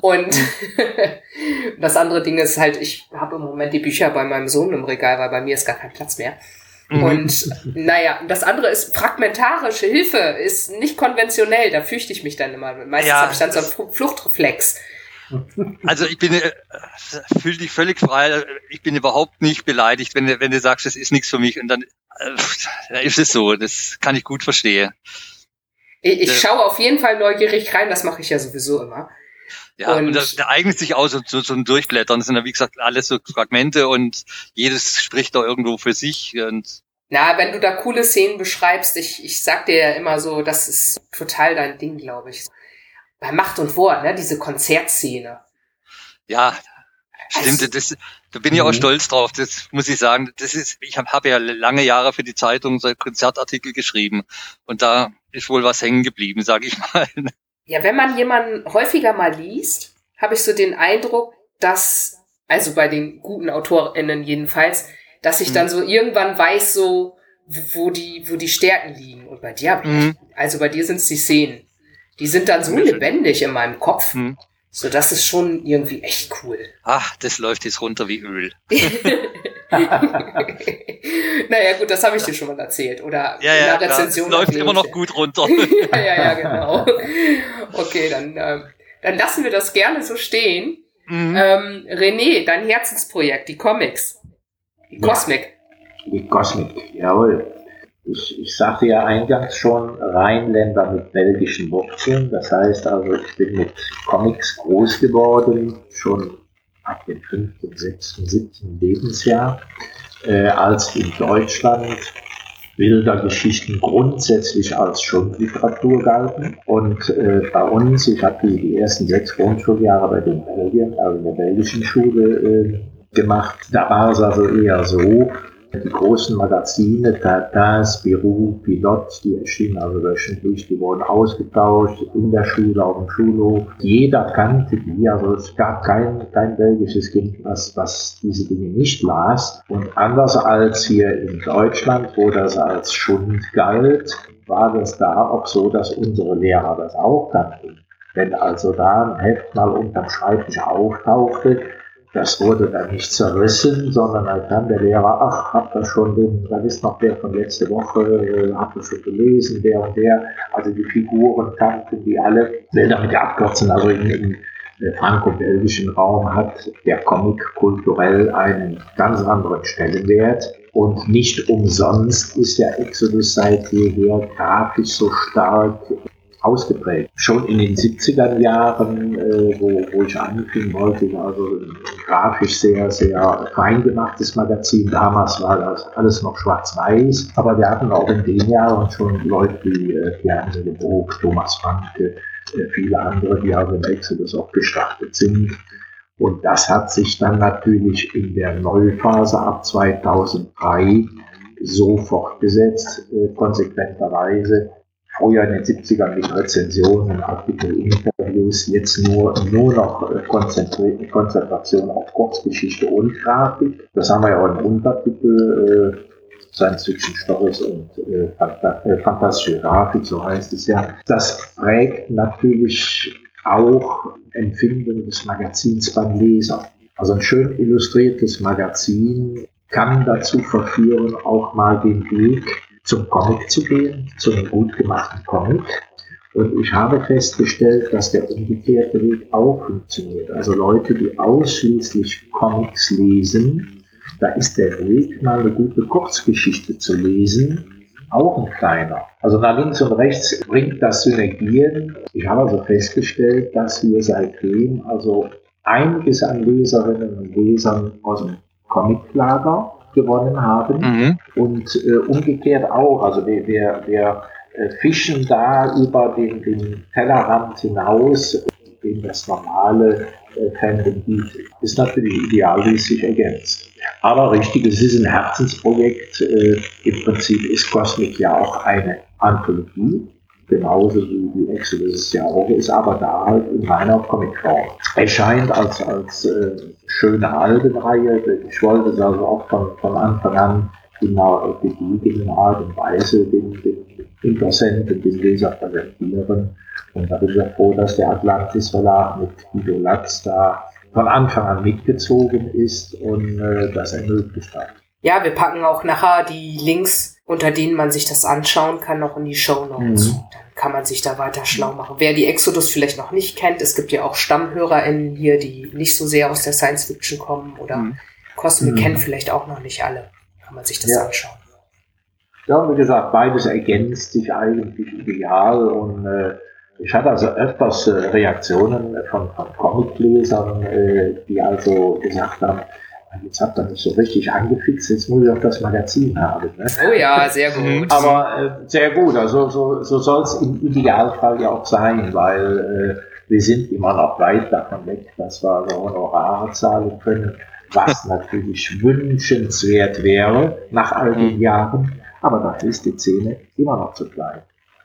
Und das andere Ding ist halt, ich habe im Moment die Bücher bei meinem Sohn im Regal, weil bei mir ist gar kein Platz mehr. Mhm. Und naja, das andere ist fragmentarische Hilfe, ist nicht konventionell, da fürchte ich mich dann immer. Meistens ja, habe ich dann so einen Fluchtreflex. Also ich bin äh, fühle dich völlig frei. Ich bin überhaupt nicht beleidigt, wenn du, wenn du sagst, das ist nichts für mich und dann äh, ist es so. Das kann ich gut verstehen. Ich, ich schaue auf jeden Fall neugierig rein. Das mache ich ja sowieso immer. Ja, und, und da, da eignet sich auch so, so, so ein Durchblättern. Das sind ja, wie gesagt, alles so Fragmente und jedes spricht da irgendwo für sich. Und na, wenn du da coole Szenen beschreibst, ich, ich sag dir ja immer so, das ist total dein Ding, glaube ich bei Macht und Wort, ne, diese Konzertszene. Ja, stimmt, also, das, da bin ich auch mhm. stolz drauf, das muss ich sagen. Das ist, ich habe hab ja lange Jahre für die Zeitung so Konzertartikel geschrieben und da ist wohl was hängen geblieben, sage ich mal. Ja, wenn man jemanden häufiger mal liest, habe ich so den Eindruck, dass, also bei den guten AutorInnen jedenfalls, dass ich mhm. dann so irgendwann weiß, so, wo die, wo die Stärken liegen. Und bei dir, mhm. also bei dir sind es die Szenen. Die sind dann so lebendig in meinem Kopf. Hm. So, das ist schon irgendwie echt cool. Ach, das läuft jetzt runter wie Öl. naja, gut, das habe ich dir schon mal erzählt. Oder ja, in der Rezension. Das läuft immer noch gut runter. ja, ja, ja, genau. Okay, dann, ähm, dann lassen wir das gerne so stehen. Mhm. Ähm, René, dein Herzensprojekt, die Comics. Die Cosmic. Die Cosmic, jawohl. Ich, ich sagte ja eingangs schon, Rheinländer mit belgischen Wurzeln. Das heißt also, ich bin mit Comics groß geworden, schon ab dem fünften, sechsten, siebten Lebensjahr, äh, als in Deutschland Bildergeschichten grundsätzlich als Schundliteratur galten. Und äh, bei uns, ich habe die, die ersten sechs Grundschuljahre bei den Belgiern, also in der belgischen Schule äh, gemacht. Da war es also eher so, die großen Magazine, Tatas, Peru, Pilot, die erschienen also wöchentlich, die wurden ausgetauscht in der Schule, auf dem Schulhof. Jeder kannte die, also es gab kein, kein belgisches Kind, was, was diese Dinge nicht las. Und anders als hier in Deutschland, wo das als Schund galt, war das da auch so, dass unsere Lehrer das auch kannten. Wenn also da ein Heft mal unterm Schreibtisch auftauchte, das wurde dann nicht zerrissen, sondern dann kam der Lehrer, ach, habt ihr schon den, da ist noch der von letzte Woche, äh, habt ihr schon gelesen, der und der, also die Figuren kannten die alle, will damit abkürzen, also in, im franco-belgischen Raum hat der Comic kulturell einen ganz anderen Stellenwert. Und nicht umsonst ist der Exodus seit jeher grafisch so stark ausgeprägt. Schon in den 70er Jahren, äh, wo, wo ich anfing, wollte also grafisch sehr, sehr fein gemachtes Magazin. Damals war das alles noch schwarz-weiß, aber wir hatten auch in den Jahren schon Leute wie äh, Pierre-Angelo Burg, Thomas Franke, äh, viele andere, die also im Exodus auch gestartet sind. Und das hat sich dann natürlich in der Neuphase ab 2003 so fortgesetzt, äh, konsequenterweise, früher in den 70ern mit Rezensionen, Artikel, Interviews, jetzt nur, nur noch äh, Konzentration auf Kurzgeschichte und Grafik. Das haben wir ja auch im Untertitel, äh, Science Fiction Stories und äh, äh, fantastische Grafik, so heißt es ja. Das prägt natürlich auch Empfinden des Magazins beim Leser. Also ein schön illustriertes Magazin kann dazu verführen, auch mal den Weg zum Comic zu gehen, zu einem gut gemachten Comic. Und ich habe festgestellt, dass der umgekehrte Weg auch funktioniert. Also Leute, die ausschließlich Comics lesen, da ist der Weg, mal eine gute Kurzgeschichte zu lesen, auch ein kleiner. Also nach links und rechts bringt das Synergien. Ich habe also festgestellt, dass wir seitdem also einiges an Leserinnen und Lesern aus dem Comiclager gewonnen haben mhm. und äh, umgekehrt auch. Also wir, wir, wir äh, fischen da über den, den Tellerrand hinaus, den das normale äh, Fandom bietet. Ist natürlich ideal, wie es sich ergänzt. Aber richtig, es ist ein Herzensprojekt. Äh, Im Prinzip ist Cosmic ja auch eine Anthologie genauso wie die Exodus ja auch ist, aber da halt in reiner Comicform. Erscheint als, als äh, schöne Albenreihe. Ich wollte es also auch von, von Anfang an einer gediegenen Art und Weise den, den Interessenten, den Leser präsentieren. Und da bin ich ja froh, dass der Atlantis Verlag mit Guido Latz da von Anfang an mitgezogen ist und äh, das ermöglicht hat. Ja, wir packen auch nachher die Links, unter denen man sich das anschauen kann, noch in die Show Notes. Mhm. Dann kann man sich da weiter schlau machen. Wer die Exodus vielleicht noch nicht kennt, es gibt ja auch StammhörerInnen hier, die nicht so sehr aus der Science Fiction kommen oder mhm. Cosmic mhm. kennt vielleicht auch noch nicht alle. Kann man sich das ja. anschauen. Ja, wie gesagt, beides ergänzt sich eigentlich ideal und äh, ich hatte also öfters äh, Reaktionen von, von Comiclesern, äh, die also gesagt haben, Jetzt habt ihr mich so richtig angefixt, jetzt muss ich auch das Magazin haben. Ne? Oh ja, sehr gut. Aber äh, sehr gut, also so, so soll es im Idealfall ja auch sein, weil äh, wir sind immer noch weit davon weg, dass wir also Honorare zahlen können, was natürlich wünschenswert wäre nach all den mhm. Jahren. Aber dafür ist die Szene immer noch zu klein.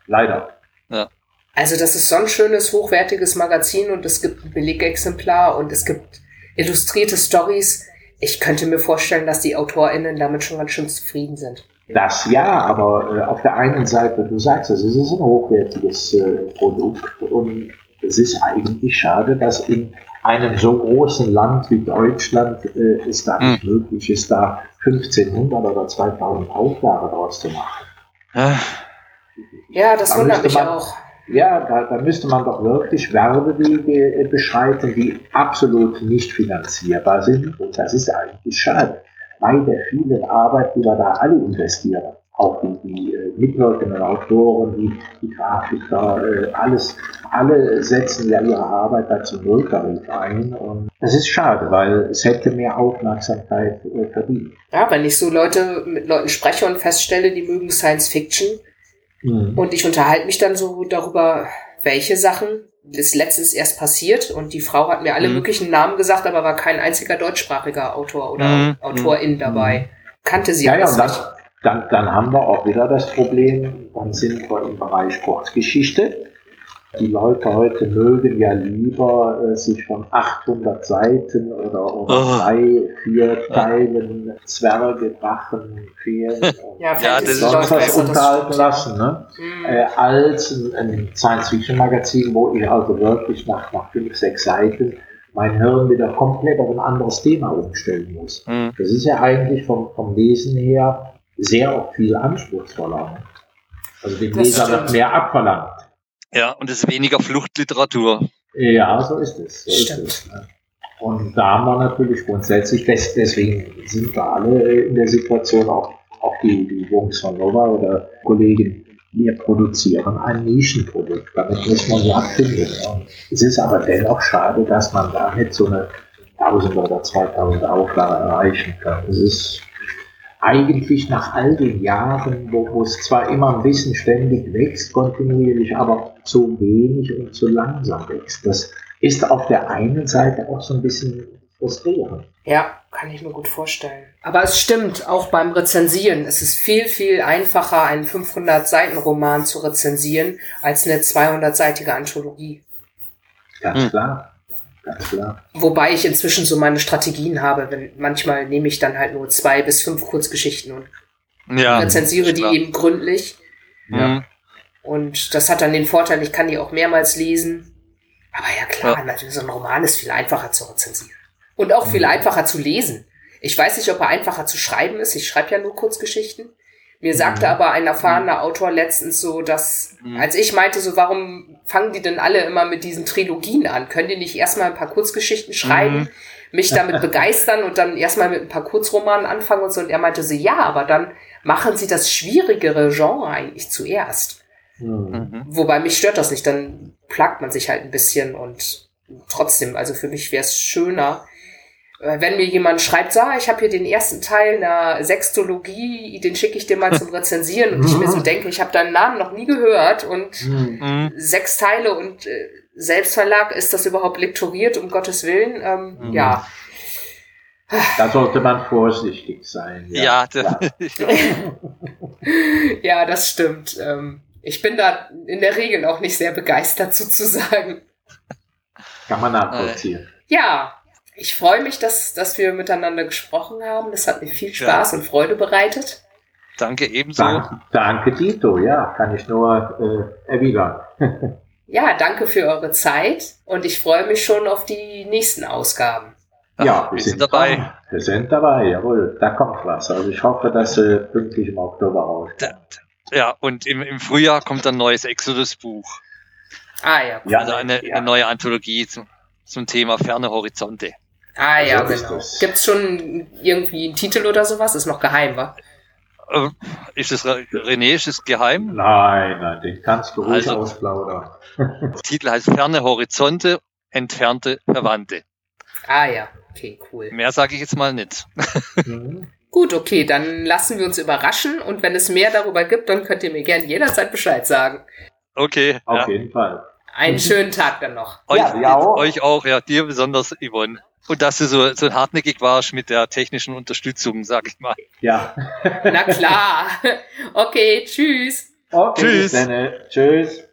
Leider. Ja. Also das ist so ein schönes, hochwertiges Magazin und es gibt ein Belegexemplar und es gibt illustrierte Stories ich könnte mir vorstellen, dass die AutorInnen damit schon ganz schön zufrieden sind. Das ja, aber äh, auf der einen Seite, du sagst es, es ist ein hochwertiges äh, Produkt und es ist eigentlich schade, dass in einem so großen Land wie Deutschland äh, es da nicht hm. möglich ist, da 1500 oder 2000 Aufgaben draus zu machen. Ja, das da wundert mich auch. Ja, da, da müsste man doch wirklich Werbewege äh, beschreiten, die absolut nicht finanzierbar sind. Und das ist eigentlich schade, bei der vielen Arbeit, die wir da alle investieren. Auch die, die äh, mitwirkenden Autoren, die, die Grafiker, äh, alles, alle setzen ja ihre Arbeit da zum Nulltarif ein. Und das ist schade, weil es hätte mehr Aufmerksamkeit verdient. Ja, wenn ich so Leute mit Leuten spreche und feststelle, die mögen Science Fiction, Mhm. Und ich unterhalte mich dann so darüber, welche Sachen ist letztens erst passiert und die Frau hat mir alle mhm. möglichen Namen gesagt, aber war kein einziger deutschsprachiger Autor oder mhm. Autorin dabei. Mhm. Kannte sie ja, alles ja, nicht. Dann, dann haben wir auch wieder das Problem, dann sind wir im Bereich Kurzgeschichte. Die Leute heute mögen ja lieber äh, sich von 800 Seiten oder, oder oh. drei, vier Teilen Zwerge, Drachen, Feen ja, ja, das was unterhalten lassen, ne? Mhm. Äh, als ein, ein Science-Fiction-Magazin, wo ich also wirklich nach, nach fünf, sechs Seiten mein Hirn wieder komplett auf ein anderes Thema umstellen muss. Mhm. Das ist ja eigentlich vom, vom Lesen her sehr viel anspruchsvoller. Ne? Also dem Leser wird mehr abverlangt. Ja, und es ist weniger Fluchtliteratur. Ja, so ist es. So Stimmt. Ist es ne? Und da haben wir natürlich grundsätzlich, deswegen sind wir alle in der Situation, auch, auch die, die Jungs von Nova oder Kollegen, wir produzieren ein Nischenprodukt. Damit muss man ja abfinden. Und es ist aber dennoch schade, dass man da nicht so eine 1000 oder 2000 Auflage erreichen kann. Es ist eigentlich nach all den Jahren, wo, wo es zwar immer ein Wissen ständig wächst, kontinuierlich, aber zu wenig und zu langsam wächst. Das ist auf der einen Seite auch so ein bisschen frustrierend. Ja, kann ich mir gut vorstellen. Aber es stimmt, auch beim Rezensieren. Es ist viel, viel einfacher, einen 500-Seiten-Roman zu rezensieren, als eine 200-seitige Anthologie. Ganz hm. klar. Klar. Wobei ich inzwischen so meine Strategien habe. Wenn, manchmal nehme ich dann halt nur zwei bis fünf Kurzgeschichten und ja, rezensiere die eben gründlich. Ja. Und das hat dann den Vorteil, ich kann die auch mehrmals lesen. Aber ja klar, ja. natürlich so ein Roman ist viel einfacher zu rezensieren. Und auch viel mhm. einfacher zu lesen. Ich weiß nicht, ob er einfacher zu schreiben ist. Ich schreibe ja nur Kurzgeschichten. Mir sagte mhm. aber ein erfahrener Autor letztens so, dass, mhm. als ich meinte, so, warum fangen die denn alle immer mit diesen Trilogien an? Können die nicht erstmal ein paar Kurzgeschichten schreiben, mhm. mich damit begeistern und dann erstmal mit ein paar Kurzromanen anfangen und so? Und er meinte so, ja, aber dann machen sie das schwierigere Genre eigentlich zuerst. Mhm. Wobei mich stört das nicht, dann plagt man sich halt ein bisschen und trotzdem, also für mich wäre es schöner, wenn mir jemand schreibt, so, ah, ich habe hier den ersten Teil einer Sextologie, den schicke ich dir mal zum Rezensieren und ich mir so mhm. denke, ich habe deinen Namen noch nie gehört und mhm. sechs Teile und äh, Selbstverlag, ist das überhaupt lektoriert, um Gottes Willen? Ähm, mhm. Ja. Da sollte man vorsichtig sein. Ja, ja, ja das stimmt. Ähm, ich bin da in der Regel auch nicht sehr begeistert sozusagen. Kann man nachvollziehen. Ja, ich freue mich, dass, dass wir miteinander gesprochen haben. Das hat mir viel Spaß ja. und Freude bereitet. Danke ebenso. Danke, danke Tito, ja, kann ich nur äh, erwidern. ja, danke für eure Zeit und ich freue mich schon auf die nächsten Ausgaben. Ja, wir, wir sind, dabei. Dran. Wir sind dabei, jawohl, da kommt was. Also ich hoffe, dass äh, pünktlich im Oktober rauskommt. Ja, und im, im Frühjahr kommt ein neues Exodus-Buch. Ah ja, cool. Also eine, ja. eine neue Anthologie zum, zum Thema ferne Horizonte. Ah ja, also genau. Gibt's schon irgendwie einen Titel oder sowas? Ist noch geheim, wa? Äh, ist es René, ist es geheim? Nein, nein, den kannst du ruhig also, ausplaudern. Der Titel heißt Ferne Horizonte, entfernte Verwandte. Ah ja, okay, cool. Mehr sage ich jetzt mal nicht. Mhm. Gut, okay, dann lassen wir uns überraschen und wenn es mehr darüber gibt, dann könnt ihr mir gerne jederzeit Bescheid sagen. Okay. Auf ja. jeden Fall. Einen schönen Tag dann noch. Euch, ja, auch. euch auch, ja, dir besonders, Yvonne. Und dass du so, so hartnäckig warst mit der technischen Unterstützung, sag ich mal. Ja. Na klar. Okay, tschüss. Okay, tschüss. Tschüss.